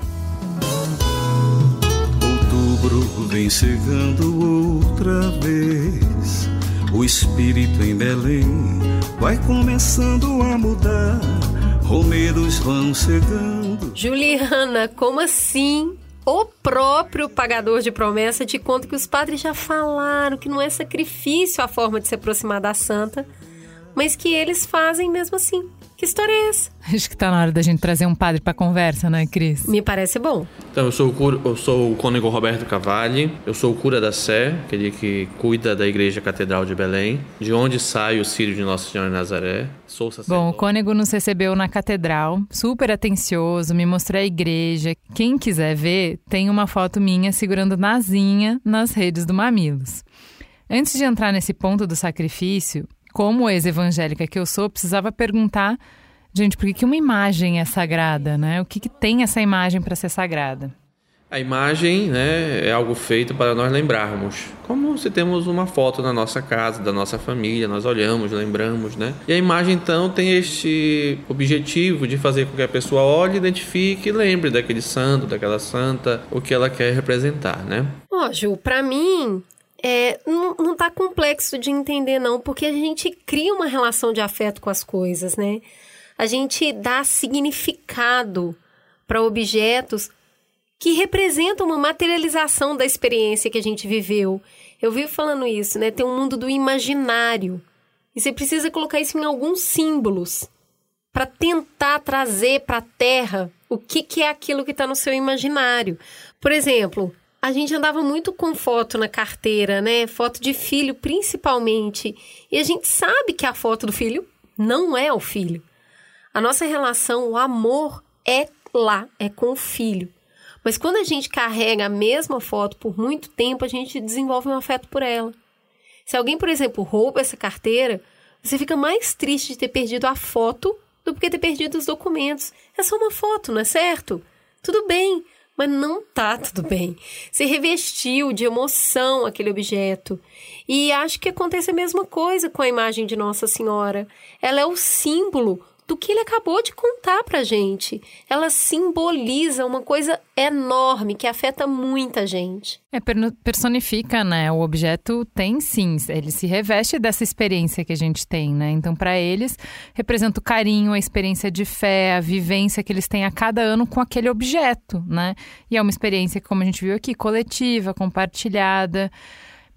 Speaker 11: Outubro vem chegando outra vez. O espírito em Belém vai começando a mudar. Romeiros vão chegando.
Speaker 2: Juliana, como assim? O próprio pagador de promessa te conta que os padres já falaram que não é sacrifício a forma de se aproximar da santa, mas que eles fazem mesmo assim. Que história é essa?
Speaker 3: Acho que tá na hora da gente trazer um padre pra conversa, né, Cris?
Speaker 2: Me parece bom.
Speaker 14: Então, eu sou o, cura, eu sou o cônego Roberto Cavalli, eu sou o cura da Sé, aquele que cuida da Igreja Catedral de Belém, de onde sai o Sírio de Nossa Senhora de Nazaré. Sou sacerdote.
Speaker 3: Bom, o cônego nos recebeu na catedral, super atencioso, me mostrou a igreja. Quem quiser ver, tem uma foto minha segurando Nazinha nas redes do Mamilos. Antes de entrar nesse ponto do sacrifício, como ex-evangélica que eu sou, precisava perguntar, gente, por que, que uma imagem é sagrada, né? O que, que tem essa imagem para ser sagrada?
Speaker 14: A imagem né, é algo feito para nós lembrarmos. Como se temos uma foto na nossa casa, da nossa família, nós olhamos, lembramos, né? E a imagem, então, tem este objetivo de fazer com que a pessoa olhe, identifique e lembre daquele santo, daquela santa, o que ela quer representar, né?
Speaker 2: Ó, Ju, pra mim, é, não, não tá complexo de entender, não, porque a gente cria uma relação de afeto com as coisas, né? A gente dá significado para objetos que representam uma materialização da experiência que a gente viveu. Eu vivo falando isso, né? Tem um mundo do imaginário. E você precisa colocar isso em alguns símbolos para tentar trazer para a Terra o que, que é aquilo que está no seu imaginário. Por exemplo, a gente andava muito com foto na carteira, né? Foto de filho, principalmente. E a gente sabe que a foto do filho não é o filho. A nossa relação, o amor é lá, é com o filho. Mas quando a gente carrega a mesma foto por muito tempo, a gente desenvolve um afeto por ela. Se alguém, por exemplo, rouba essa carteira, você fica mais triste de ter perdido a foto do que ter perdido os documentos. É só uma foto, não é certo? Tudo bem, Mas não tá tudo bem. Você revestiu de emoção aquele objeto. E acho que acontece a mesma coisa com a imagem de Nossa Senhora. Ela é o símbolo do que ele acabou de contar pra gente. Ela simboliza uma coisa enorme que afeta muita gente.
Speaker 3: É, personifica, né? O objeto tem sim, ele se reveste dessa experiência que a gente tem, né? Então, para eles, representa o carinho, a experiência de fé, a vivência que eles têm a cada ano com aquele objeto, né? E é uma experiência, como a gente viu aqui, coletiva, compartilhada.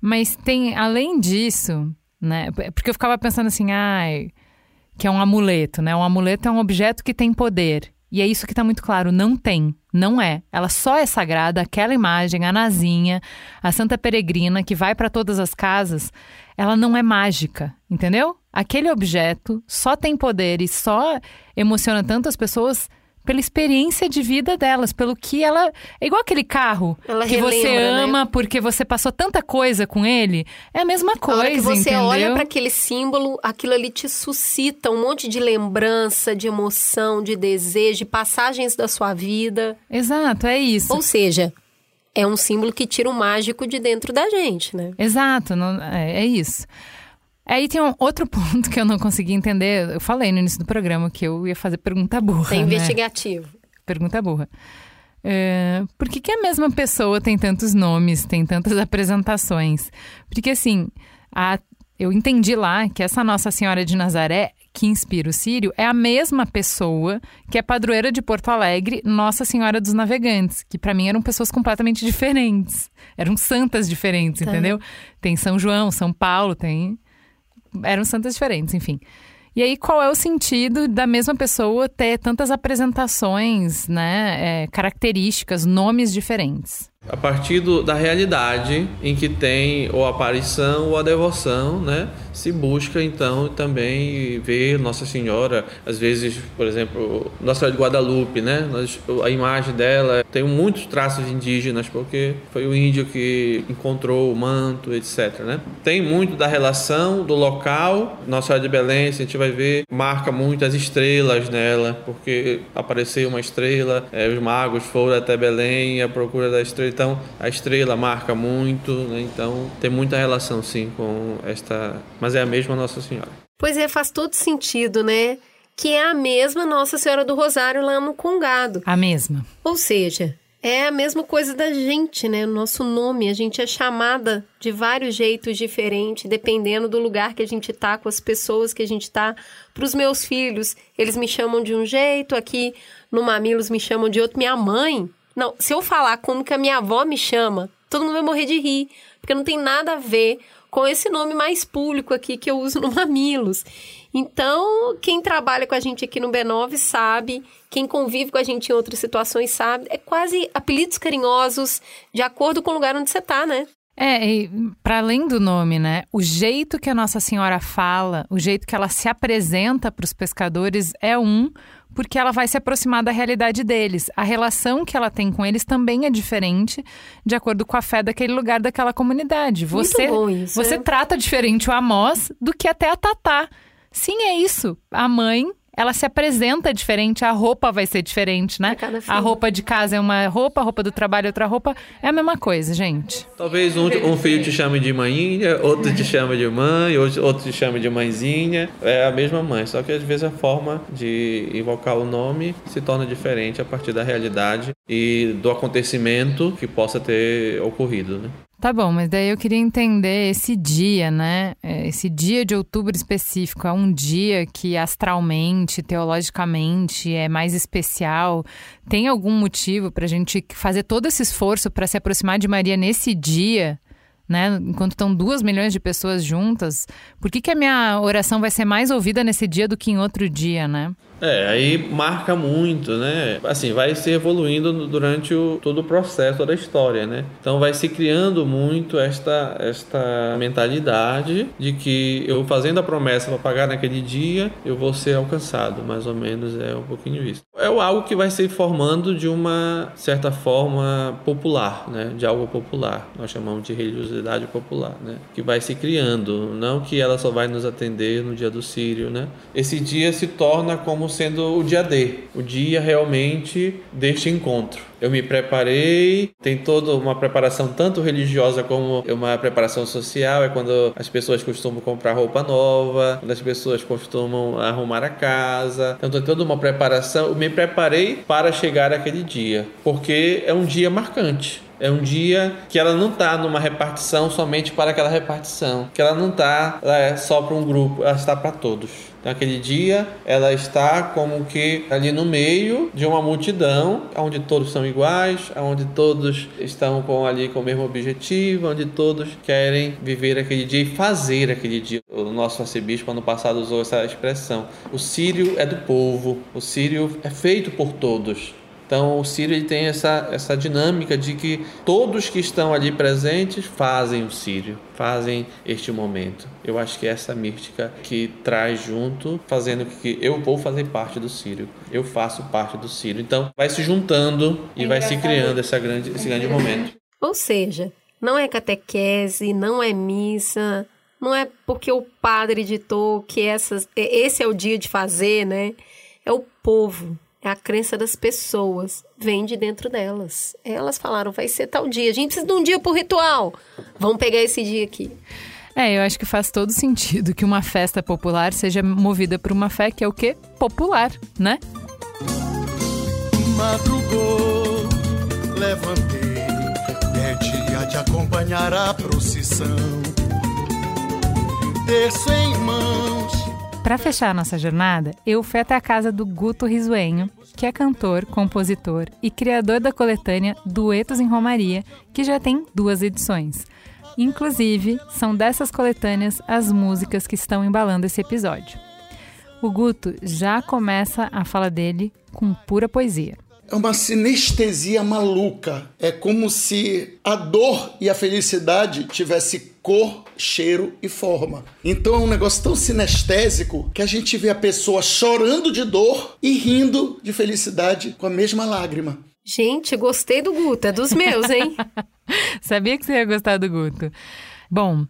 Speaker 3: Mas tem, além disso, né? Porque eu ficava pensando assim, ai, que é um amuleto, né? Um amuleto é um objeto que tem poder. E é isso que está muito claro, não tem, não é. Ela só é sagrada, aquela imagem, a Nazinha, a Santa Peregrina, que vai para todas as casas, ela não é mágica, entendeu? Aquele objeto só tem poder e só emociona tanto as pessoas pela experiência de vida delas, pelo que ela. É igual aquele carro
Speaker 2: ela
Speaker 3: que
Speaker 2: relembra,
Speaker 3: você ama
Speaker 2: né?
Speaker 3: porque você passou tanta coisa com ele. É a mesma coisa.
Speaker 2: A hora que você
Speaker 3: entendeu?
Speaker 2: olha para aquele símbolo, aquilo ali te suscita um monte de lembrança, de emoção, de desejo, de passagens da sua vida.
Speaker 3: Exato, é isso.
Speaker 2: Ou seja, é um símbolo que tira o mágico de dentro da gente, né?
Speaker 3: Exato, não, é, é isso. Aí tem um outro *laughs* ponto que eu não consegui entender. Eu falei no início do programa que eu ia fazer pergunta burra.
Speaker 2: É
Speaker 3: né?
Speaker 2: investigativo.
Speaker 3: Pergunta burra. É, por que, que a mesma pessoa tem tantos nomes, tem tantas apresentações? Porque assim, a, eu entendi lá que essa Nossa Senhora de Nazaré, que inspira o Sírio, é a mesma pessoa que é padroeira de Porto Alegre, Nossa Senhora dos Navegantes, que para mim eram pessoas completamente diferentes. Eram santas diferentes,
Speaker 2: Tá.
Speaker 3: entendeu? Tem São João, São Paulo, tem eram santas diferentes, enfim. E aí, qual é o sentido da mesma pessoa ter tantas apresentações, né, é, características, nomes diferentes?
Speaker 14: A partir do- da realidade em que tem ou a aparição ou a devoção, né? Se busca então também ver Nossa Senhora, às vezes, por exemplo, Nossa Senhora de Guadalupe, né? A imagem dela tem muitos traços indígenas porque foi o índio que encontrou o manto, etc, né? Tem muito da relação do local, Nossa Senhora de Belém, a gente vai ver, marca muito as estrelas nela, porque apareceu uma estrela, eh, os magos foram até Belém à procura da estrela, então a estrela marca muito, né? então tem muita relação sim com esta, mas é a mesma Nossa Senhora.
Speaker 2: Pois é, faz todo sentido, né? Que é a mesma Nossa Senhora do Rosário lá no Congado.
Speaker 3: A mesma.
Speaker 2: Ou seja, é a mesma coisa da gente, né? O nosso nome, a gente é chamada de vários jeitos diferentes, dependendo do lugar que a gente tá, com as pessoas que a gente tá. Para os meus filhos, eles me chamam de um jeito, aqui no Mamilos me chamam de outro. Minha mãe, não, se eu falar como que a minha avó me chama, todo mundo vai morrer de rir, porque não tem nada a ver com esse nome mais público aqui que eu uso no *laughs* Mamilos. Então, quem trabalha com a gente aqui no B9 sabe, quem convive com a gente em outras situações sabe, é quase apelidos carinhosos de acordo com o lugar onde você tá, né?
Speaker 3: É, para além do nome, né? O jeito que a Nossa Senhora fala, o jeito que ela se apresenta para os pescadores é um, porque ela vai se aproximar da realidade deles. A relação que ela tem com eles também é diferente, de acordo com a fé daquele lugar, daquela comunidade. Você,
Speaker 2: isso,
Speaker 3: você
Speaker 2: né?
Speaker 3: trata diferente o Amós do que até a Tatá. Sim, é isso. A mãe, ela se apresenta diferente, a roupa vai ser diferente, né? A roupa de casa é uma roupa, a roupa do trabalho é outra roupa. É a mesma coisa, gente.
Speaker 14: Talvez um, um filho te chame de maninha, outro te chame de mãe, outro outro te chame de mãezinha. É a mesma mãe, só que às vezes a forma de invocar o nome se torna diferente a partir da realidade e do acontecimento que possa ter ocorrido, né?
Speaker 3: Tá bom, mas daí eu queria entender esse dia, né? É, Esse dia de outubro específico é um dia que astralmente, teologicamente é mais especial. Tem algum motivo pra gente fazer todo esse esforço para se aproximar de Maria nesse dia? Né? Enquanto estão duas milhões de pessoas juntas, por que, que a minha oração vai ser mais ouvida nesse dia do que em outro dia, né?
Speaker 14: É, aí marca muito, né? Assim, vai se evoluindo durante o, todo o processo da história, né? Então vai se criando muito esta, esta mentalidade de que eu fazendo a promessa para pagar naquele dia, eu vou ser alcançado, mais ou menos é um pouquinho isso. É algo que vai se formando de uma certa forma popular, né? De algo popular. Nós chamamos de religiosidade espiritualidade popular, né? Que vai se criando, não que ela só vai nos atender no dia do Sírio, né? Esse dia se torna como sendo o dia D, o dia realmente deste encontro. Eu me preparei, tem toda uma preparação tanto religiosa como uma preparação social, é quando as pessoas costumam comprar roupa nova, quando as pessoas costumam arrumar a casa. Então tem toda uma preparação. Eu me preparei para chegar aquele dia, porque é um dia marcante. É um dia que ela não está numa repartição somente para aquela repartição, que ela não está é, só para um grupo, ela está para todos. Então, aquele dia ela está como que ali no meio de uma multidão, onde todos são iguais, onde todos estão com ali com o mesmo objetivo, onde todos querem viver aquele dia e fazer aquele dia. O nosso arcebispo ano passado usou essa expressão: o sírio é do povo, o sírio é feito por todos. Então o Sírio tem essa, essa dinâmica de que todos que estão ali presentes fazem o Sírio, fazem este momento. Eu acho que é essa mística que traz junto, fazendo que eu vou fazer parte do Sírio, eu faço parte do Sírio. Então vai se juntando e vai se criando essa grande, esse grande momento.
Speaker 2: Ou seja, não é catequese, não é missa, não é porque o padre ditou que essas, esse é o dia de fazer, né? É o povo é a crença das pessoas, vem de dentro delas. Elas falaram, vai ser tal dia, a gente precisa de um dia pro ritual. Vamos pegar esse dia aqui.
Speaker 3: É, eu acho que faz todo sentido que uma festa popular seja movida por uma fé que é o quê? Popular, né?
Speaker 15: Madrugou, levantei, é dia de acompanhar a procissão. Terço em mãos,
Speaker 3: Para fechar nossa jornada, eu fui até a casa do Guto Risuenho, que é cantor, compositor e criador da coletânea Duetos em Romaria, que já tem duas edições. Inclusive, são dessas coletâneas as músicas que estão embalando esse episódio. O Guto já começa a fala dele com pura poesia.
Speaker 15: É uma sinestesia maluca. É como se a dor e a felicidade tivesse cor, cheiro e forma. Então é um negócio tão sinestésico que a gente vê a pessoa chorando de dor e rindo de felicidade com a mesma lágrima.
Speaker 2: Gente, gostei do Guto, é dos meus, hein? *laughs*
Speaker 3: Sabia que você ia gostar do Guto. Bom,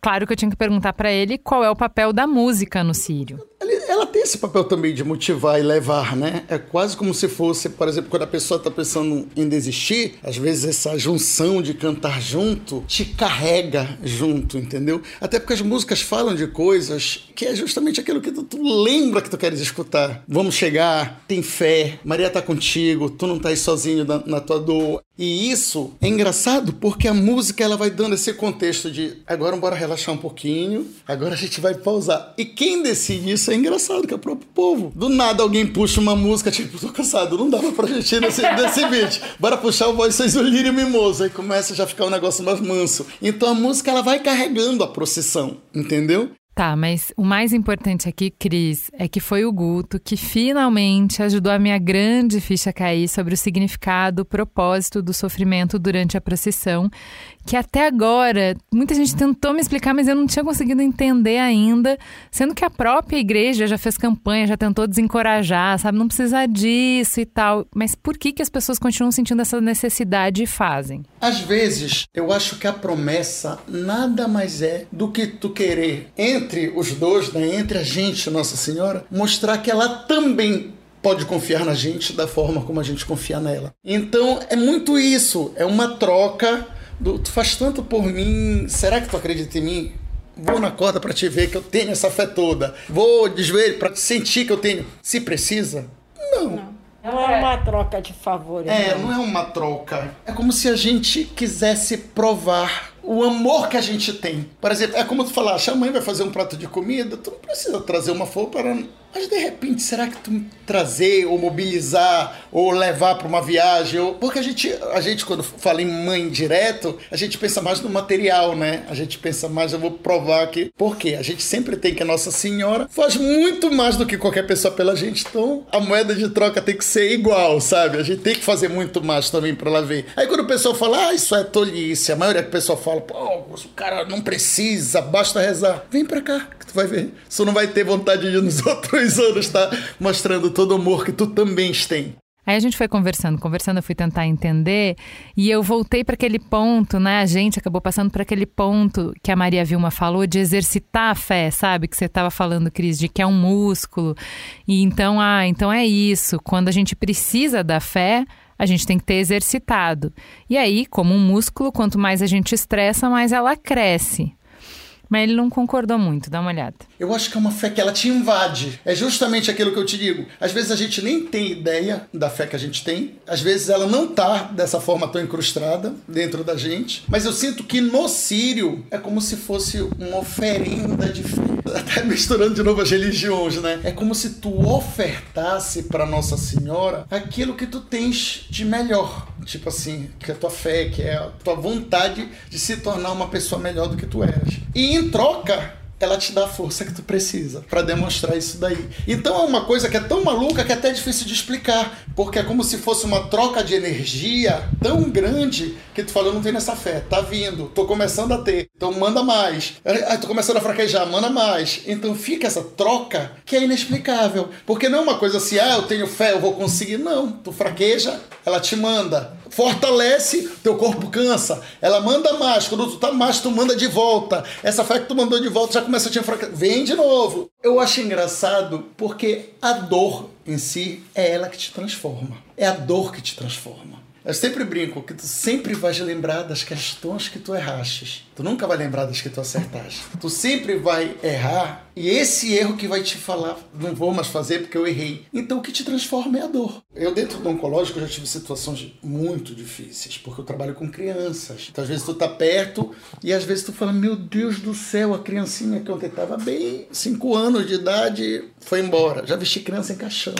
Speaker 3: claro que eu tinha que perguntar para ele qual é o papel da música no Sírio.
Speaker 15: Ela tem esse papel também de motivar e levar, né? É quase como se fosse, por exemplo, quando a pessoa está pensando em desistir, às vezes essa junção de cantar junto te carrega junto, entendeu? Até porque as músicas falam de coisas que é justamente aquilo que tu, tu lembra que tu queres escutar. Vamos chegar, tem fé, Maria tá contigo, tu não tá aí sozinho na, na tua dor. E isso é engraçado porque a música ela vai dando esse contexto de agora bora relaxar um pouquinho, agora a gente vai pausar. E quem decide isso é engraçado, que é o próprio povo. Do nada alguém puxa uma música, tipo, tô cansado, não dava pra gente ir nesse, nesse beat. Bora puxar o Voz Seis o Lírio Mimoso. Aí começa já a ficar um negócio mais manso. Então a música ela vai carregando a procissão, entendeu?
Speaker 3: Tá, mas o mais importante aqui, Cris, é que foi o Guto que finalmente ajudou a minha grande ficha a cair sobre o significado, o propósito do sofrimento durante a procissão, que até agora muita gente tentou me explicar, mas eu não tinha conseguido entender ainda, sendo que a própria igreja já fez campanha, já tentou desencorajar, sabe, não precisa disso e tal. Mas por que que as pessoas continuam sentindo essa necessidade e fazem?
Speaker 15: Às vezes, eu acho que a promessa nada mais é do que tu querer, entre os dois, né, entre a gente Nossa Senhora, mostrar que ela também pode confiar na gente da forma como a gente confia nela. Então, é muito isso, é uma troca tu faz tanto por mim, será que tu acredita em mim? Vou na corda para te ver que eu tenho essa fé toda. Vou desver para sentir que eu tenho. Se precisa? Não.
Speaker 16: Não é uma troca de favores.
Speaker 15: É, não é uma troca. É como se a gente quisesse provar o amor que a gente tem. Por exemplo, é como tu falar, a mãe vai fazer um prato de comida, tu não precisa trazer uma flor para. Mas de repente, será que tu trazer, ou mobilizar, ou levar para uma viagem? Ou... Porque a gente, a gente, quando fala em mãe direto, a gente pensa mais no material, né? A gente pensa mais, eu vou provar aqui. Por quê? A gente sempre tem que a Nossa Senhora faz muito mais do que qualquer pessoa pela gente, então a moeda de troca tem que ser igual, sabe? A gente tem que fazer muito mais também para ela ver. Aí quando o pessoal fala, ah, isso é tolice, a maioria do pessoal fala, pô, o cara não precisa, basta rezar. Vem pra cá, que tu vai ver. Você não vai ter vontade de nos *laughs* outros anos estar tá mostrando todo o amor que tu também tem.
Speaker 3: Aí a gente foi conversando, conversando, eu fui tentar entender e eu voltei para aquele ponto, né? A gente acabou passando para aquele ponto que a Maria Vilma falou de exercitar a fé, sabe? Que você estava falando, Cris, de que é um músculo. E então, ah, então é isso. Quando a gente precisa da fé, a gente tem que ter exercitado. E aí, como um músculo, quanto mais a gente estressa, mais ela cresce. Mas ele não concordou muito, dá uma olhada.
Speaker 15: Eu acho que é uma fé que ela te invade. É justamente aquilo que eu te digo. Às vezes a gente nem tem ideia da fé que a gente tem. Às vezes ela não tá dessa forma tão incrustada dentro da gente. Mas eu sinto que no Sírio é como se fosse uma oferenda de fé. *laughs* Até misturando de novo as religiões, né? É como se tu ofertasse para Nossa Senhora aquilo que tu tens de melhor. Tipo assim, que é a tua fé, que é a tua vontade de se tornar uma pessoa melhor do que tu eras. E em troca, ela te dá a força que tu precisa para demonstrar isso daí. Então é uma coisa que é tão maluca que é até difícil de explicar, porque é como se fosse uma troca de energia tão grande que tu fala, eu não tenho nessa fé, tá vindo, tô começando a ter, então manda mais. Tô começando a fraquejar, manda mais. Então fica essa troca que é inexplicável, porque não é uma coisa assim, ah, eu tenho fé, eu vou conseguir, não. Tu fraqueja, ela te manda, fortalece, teu corpo cansa. Ela manda mais, quando tu tá mais, tu manda de volta. Essa fé que tu mandou de volta já começa a te enfraquecer. Vem de novo. Eu acho engraçado porque a dor em si é ela que te transforma. É a dor que te transforma. Eu sempre brinco que tu sempre vais lembrar das questões que tu erraste. Tu nunca vai lembrar das que tu acertaste. Tu sempre vai errar e esse erro que vai te falar, não vou mais fazer porque eu errei. Então o que te transforma é a dor. Eu dentro do oncológico já tive situações muito difíceis, porque eu trabalho com crianças. Então às vezes tu tá perto e às vezes tu fala, meu Deus do céu, a criancinha que ontem tava bem, 5 anos de idade, foi embora. Já vesti criança em caixão.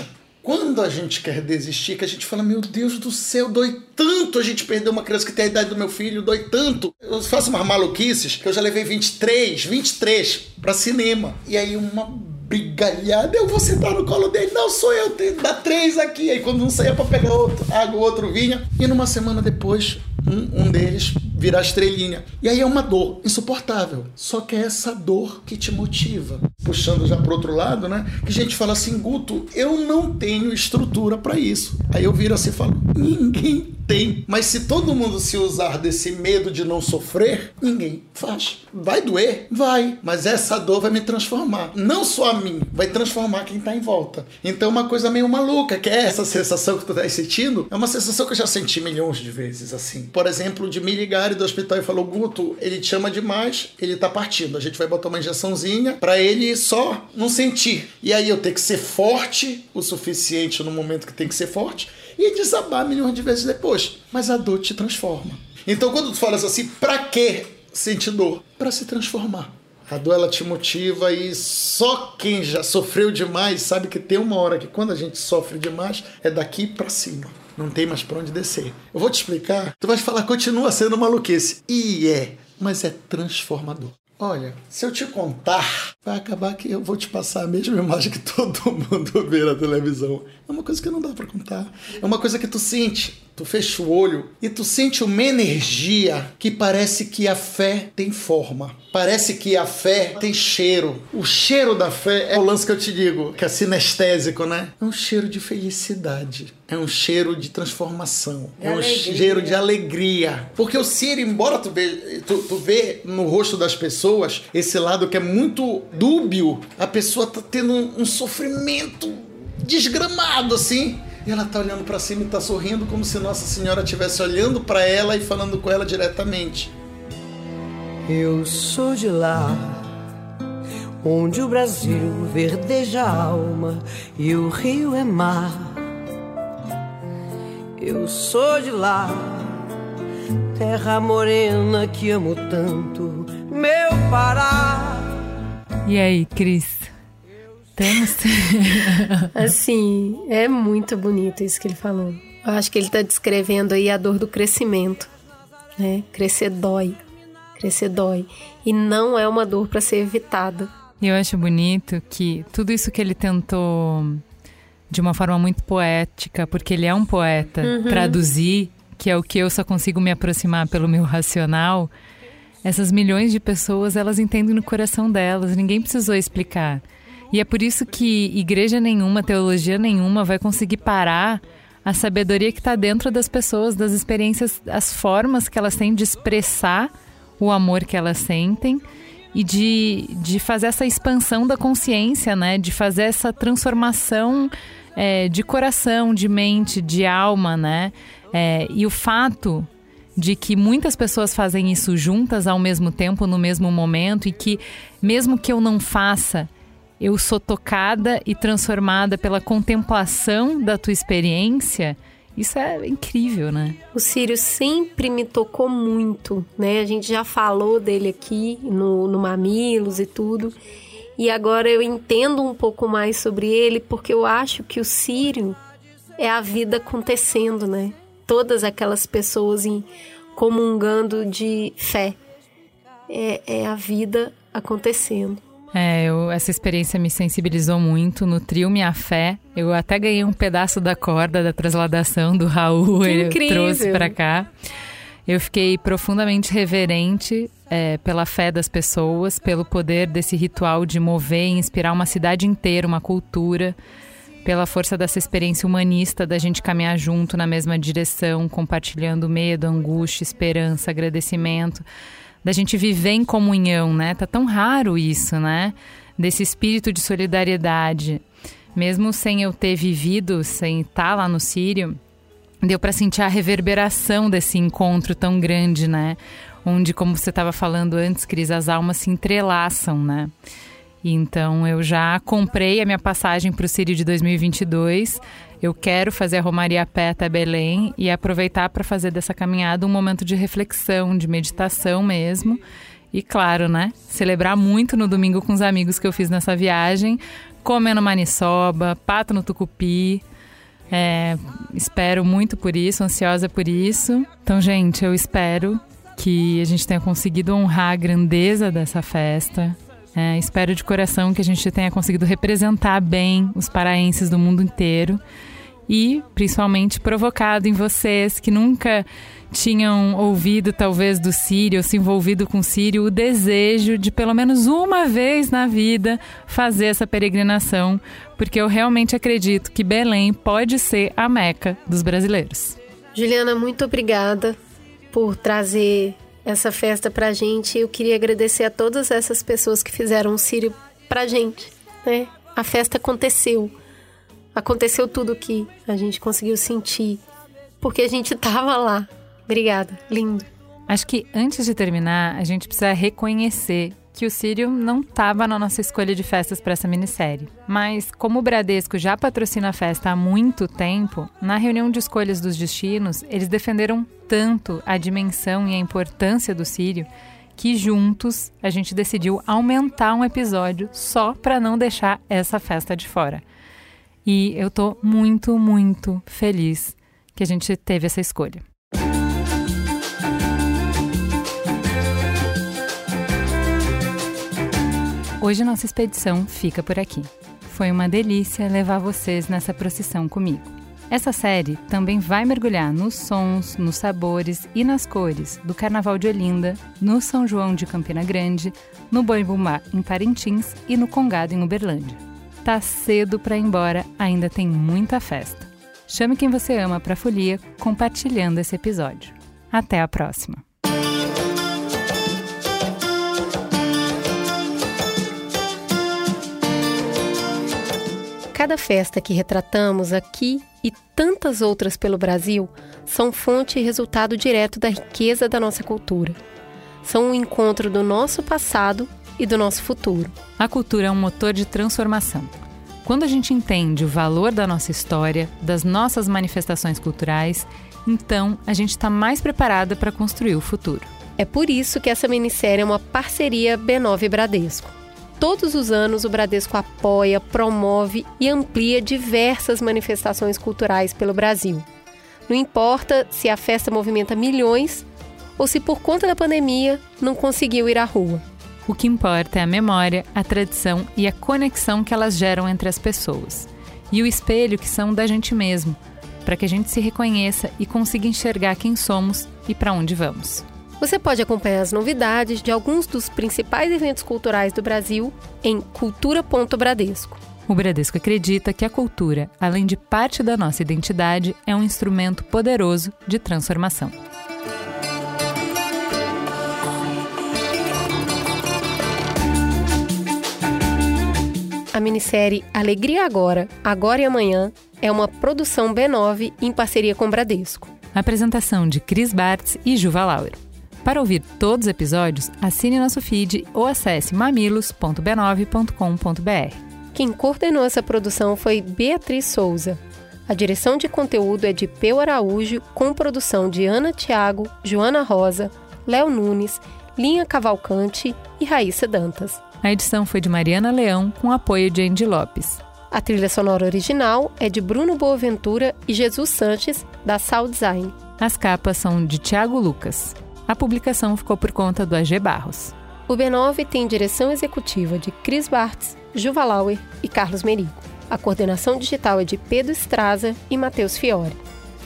Speaker 15: Quando a gente quer desistir, que a gente fala, meu Deus do céu, dói tanto a gente perder uma criança que tem a idade do meu filho, dói tanto. Eu faço umas maluquices que eu já levei 23, 23 para cinema. E aí uma brigalhada, eu vou sentar no colo dele. Não, sou eu, tem, dá três aqui. Aí quando um saía pra pegar outro, água, o outro vinha. E numa semana depois, um, um deles virar estrelinha. E aí é uma dor insuportável. Só que é essa dor que te motiva. Puxando já pro outro lado, né? Que a gente fala assim, Guto, eu não tenho estrutura para isso. Aí eu viro assim e falo, ninguém tem. Mas se todo mundo se usar desse medo de não sofrer, ninguém faz. Vai doer? Vai. Mas essa dor vai me transformar. Não só a mim, vai transformar quem tá em volta. Então, uma coisa meio maluca, que é essa sensação que tu tá sentindo, é uma sensação que eu já senti milhões de vezes, assim. Por exemplo, de me ligar do hospital e falou: Guto, ele te ama demais, ele tá partindo. A gente vai botar uma injeçãozinha para ele só não sentir. E aí eu ter que ser forte o suficiente no momento que tem que ser forte e desabar milhões de vezes depois. Mas a dor te transforma. Então quando tu falas assim, pra que sentir dor? Para se transformar. A dor ela te motiva e só quem já sofreu demais sabe que tem uma hora que quando a gente sofre demais é daqui para cima. Não tem mais para onde descer. Eu vou te explicar. Tu vai falar continua sendo maluquice. E é, mas é transformador. Olha, se eu te contar, vai acabar que eu vou te passar a mesma imagem que *laughs* todo mundo vê na televisão. É uma coisa que não dá para contar. É uma coisa que tu sente. Tu fecha o olho e tu sente uma energia que parece que a fé tem forma. Parece que a fé tem cheiro. O cheiro da fé é o lance que eu te digo, que é sinestésico, né? É um cheiro de felicidade. É um cheiro de transformação.
Speaker 16: De
Speaker 15: é um
Speaker 16: alegria.
Speaker 15: cheiro de alegria. Porque o Ciro, embora tu vê, tu, tu vê no rosto das pessoas esse lado que é muito dúbio, a pessoa tá tendo um, um sofrimento desgramado assim. E ela tá olhando para cima e tá sorrindo como se Nossa Senhora estivesse olhando para ela e falando com ela diretamente.
Speaker 17: Eu sou de lá, onde o Brasil verdeja a alma e o rio é mar. Eu sou de lá, terra morena que amo tanto, meu Pará.
Speaker 3: E aí, Cris? Temos? *laughs*
Speaker 2: Assim, é muito bonito isso que ele falou. Eu acho que ele está descrevendo aí a dor do crescimento. Né? Crescer dói. Crescer dói. E não é uma dor para ser evitada.
Speaker 3: Eu acho bonito que tudo isso que ele tentou de uma forma muito poética, porque ele é um poeta,
Speaker 2: Uhum.
Speaker 3: traduzir, que é o que eu só consigo me aproximar pelo meu racional. Essas milhões de pessoas, elas entendem no coração delas, ninguém precisou explicar. E é por isso que igreja nenhuma, teologia nenhuma vai conseguir parar a sabedoria que está dentro das pessoas, das experiências, as formas que elas têm de expressar o amor que elas sentem e de, de fazer essa expansão da consciência, né? De fazer essa transformação é, de coração, de mente, de alma, né? É, e o fato de que muitas pessoas fazem isso juntas ao mesmo tempo, no mesmo momento, e que mesmo que eu não faça, eu sou tocada e transformada pela contemplação da tua experiência. Isso é incrível, né?
Speaker 2: O Sírio sempre me tocou muito, né? A gente já falou dele aqui no, no Mamilos e tudo. E agora eu entendo um pouco mais sobre ele, porque eu acho que o Sírio é a vida acontecendo, né? Todas aquelas pessoas em, comungando de fé. É, é a vida acontecendo.
Speaker 3: É, eu, essa experiência me sensibilizou muito, nutriu minha fé. Eu até ganhei um pedaço da corda da transladação do Raul,
Speaker 2: Que
Speaker 3: ele
Speaker 2: incrível.
Speaker 3: trouxe para cá. Eu fiquei profundamente reverente é, pela fé das pessoas, pelo poder desse ritual de mover e inspirar uma cidade inteira, uma cultura, pela força dessa experiência humanista da gente caminhar junto na mesma direção, compartilhando medo, angústia, esperança, agradecimento da gente viver em comunhão, né? Tá tão raro isso, né? Desse espírito de solidariedade. Mesmo sem eu ter vivido, sem estar lá no Sírio, deu para sentir a reverberação desse encontro tão grande, né? Onde, como você estava falando antes, Cris, as almas se entrelaçam, né? Então eu já comprei a minha passagem para o Sírio de 2022. Eu quero fazer a Romaria a pé até Belém e aproveitar para fazer dessa caminhada um momento de reflexão, de meditação mesmo. E claro, né? Celebrar muito no domingo com os amigos que eu fiz nessa viagem, comendo maniçoba, pato no tucupi. É, espero muito por isso, ansiosa por isso. Então, gente, eu espero que a gente tenha conseguido honrar a grandeza dessa festa. É, espero de coração que a gente tenha conseguido representar bem os paraenses do mundo inteiro e, principalmente, provocado em vocês que nunca tinham ouvido, talvez, do Sírio, se envolvido com o Sírio, o desejo de, pelo menos uma vez na vida, fazer essa peregrinação, porque eu realmente acredito que Belém pode ser a meca dos brasileiros.
Speaker 2: Juliana, muito obrigada por trazer essa festa pra gente. Eu queria agradecer a todas essas pessoas que fizeram o Sírio pra gente, né? A festa aconteceu. Aconteceu tudo que a gente conseguiu sentir, porque a gente *laughs* tava lá. Obrigada, lindo.
Speaker 3: Acho que antes de terminar, a gente precisa reconhecer que o Sírio não estava na nossa escolha de festas para essa minissérie. Mas, como o Bradesco já patrocina a festa há muito tempo, na reunião de escolhas dos destinos, eles defenderam tanto a dimensão e a importância do Sírio que juntos a gente decidiu aumentar um episódio só para não deixar essa festa de fora. E eu tô muito, muito feliz que a gente teve essa escolha. Hoje nossa expedição fica por aqui. Foi uma delícia levar vocês nessa procissão comigo. Essa série também vai mergulhar nos sons, nos sabores e nas cores do Carnaval de Olinda, no São João de Campina Grande, no Boi Bumbá em Parintins e no Congado em Uberlândia. Tá cedo para ir embora, ainda tem muita festa. Chame quem você ama para folia compartilhando esse episódio. Até a próxima.
Speaker 2: Cada festa que retratamos aqui e tantas outras pelo Brasil são fonte e resultado direto da riqueza da nossa cultura. São um encontro do nosso passado e do nosso futuro.
Speaker 3: A cultura é um motor de transformação. Quando a gente entende o valor da nossa história, das nossas manifestações culturais, então a gente está mais preparada para construir o futuro.
Speaker 2: É por isso que essa minissérie é uma parceria B9 Bradesco. Todos os anos, o Bradesco apoia, promove e amplia diversas manifestações culturais pelo Brasil. Não importa se a festa movimenta milhões ou se, por conta da pandemia, não conseguiu ir à rua.
Speaker 3: O que importa é a memória, a tradição e a conexão que elas geram entre as pessoas. E o espelho que são da gente mesmo, para que a gente se reconheça e consiga enxergar quem somos e para onde vamos.
Speaker 2: Você pode acompanhar as novidades de alguns dos principais eventos culturais do Brasil em cultura.bradesco.
Speaker 3: O Bradesco acredita que a cultura, além de parte da nossa identidade, é um instrumento poderoso de transformação.
Speaker 2: Minissérie Alegria Agora, Agora e Amanhã é uma produção B9 em parceria com Bradesco.
Speaker 3: Apresentação de Cris Bartz e Juva Lauer. Para ouvir todos os episódios, assine nosso feed ou acesse mamilos.b9.com.br.
Speaker 2: Quem coordenou essa produção foi Beatriz Souza. A direção de conteúdo é de Peu Araújo, com produção de Ana Tiago, Joana Rosa, Léo Nunes, Linha Cavalcante e Raíssa Dantas.
Speaker 3: A edição foi de Mariana Leão, com apoio de Andy Lopes.
Speaker 2: A trilha sonora original é de Bruno Boaventura e Jesus Sanches, da Sound Design.
Speaker 3: As capas são de Tiago Lucas. A publicação ficou por conta do AG Barros.
Speaker 2: O B9 tem direção executiva de Cris Bartz, Juva Lauer e Carlos Merigo. A coordenação digital é de Pedro Estraza e Matheus Fiore.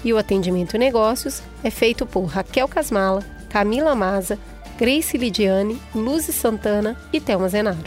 Speaker 2: E o atendimento negócios é feito por Raquel Casmala, Camila Maza, Grace Lidiane, Luzi Santana e Thelma Zenaro.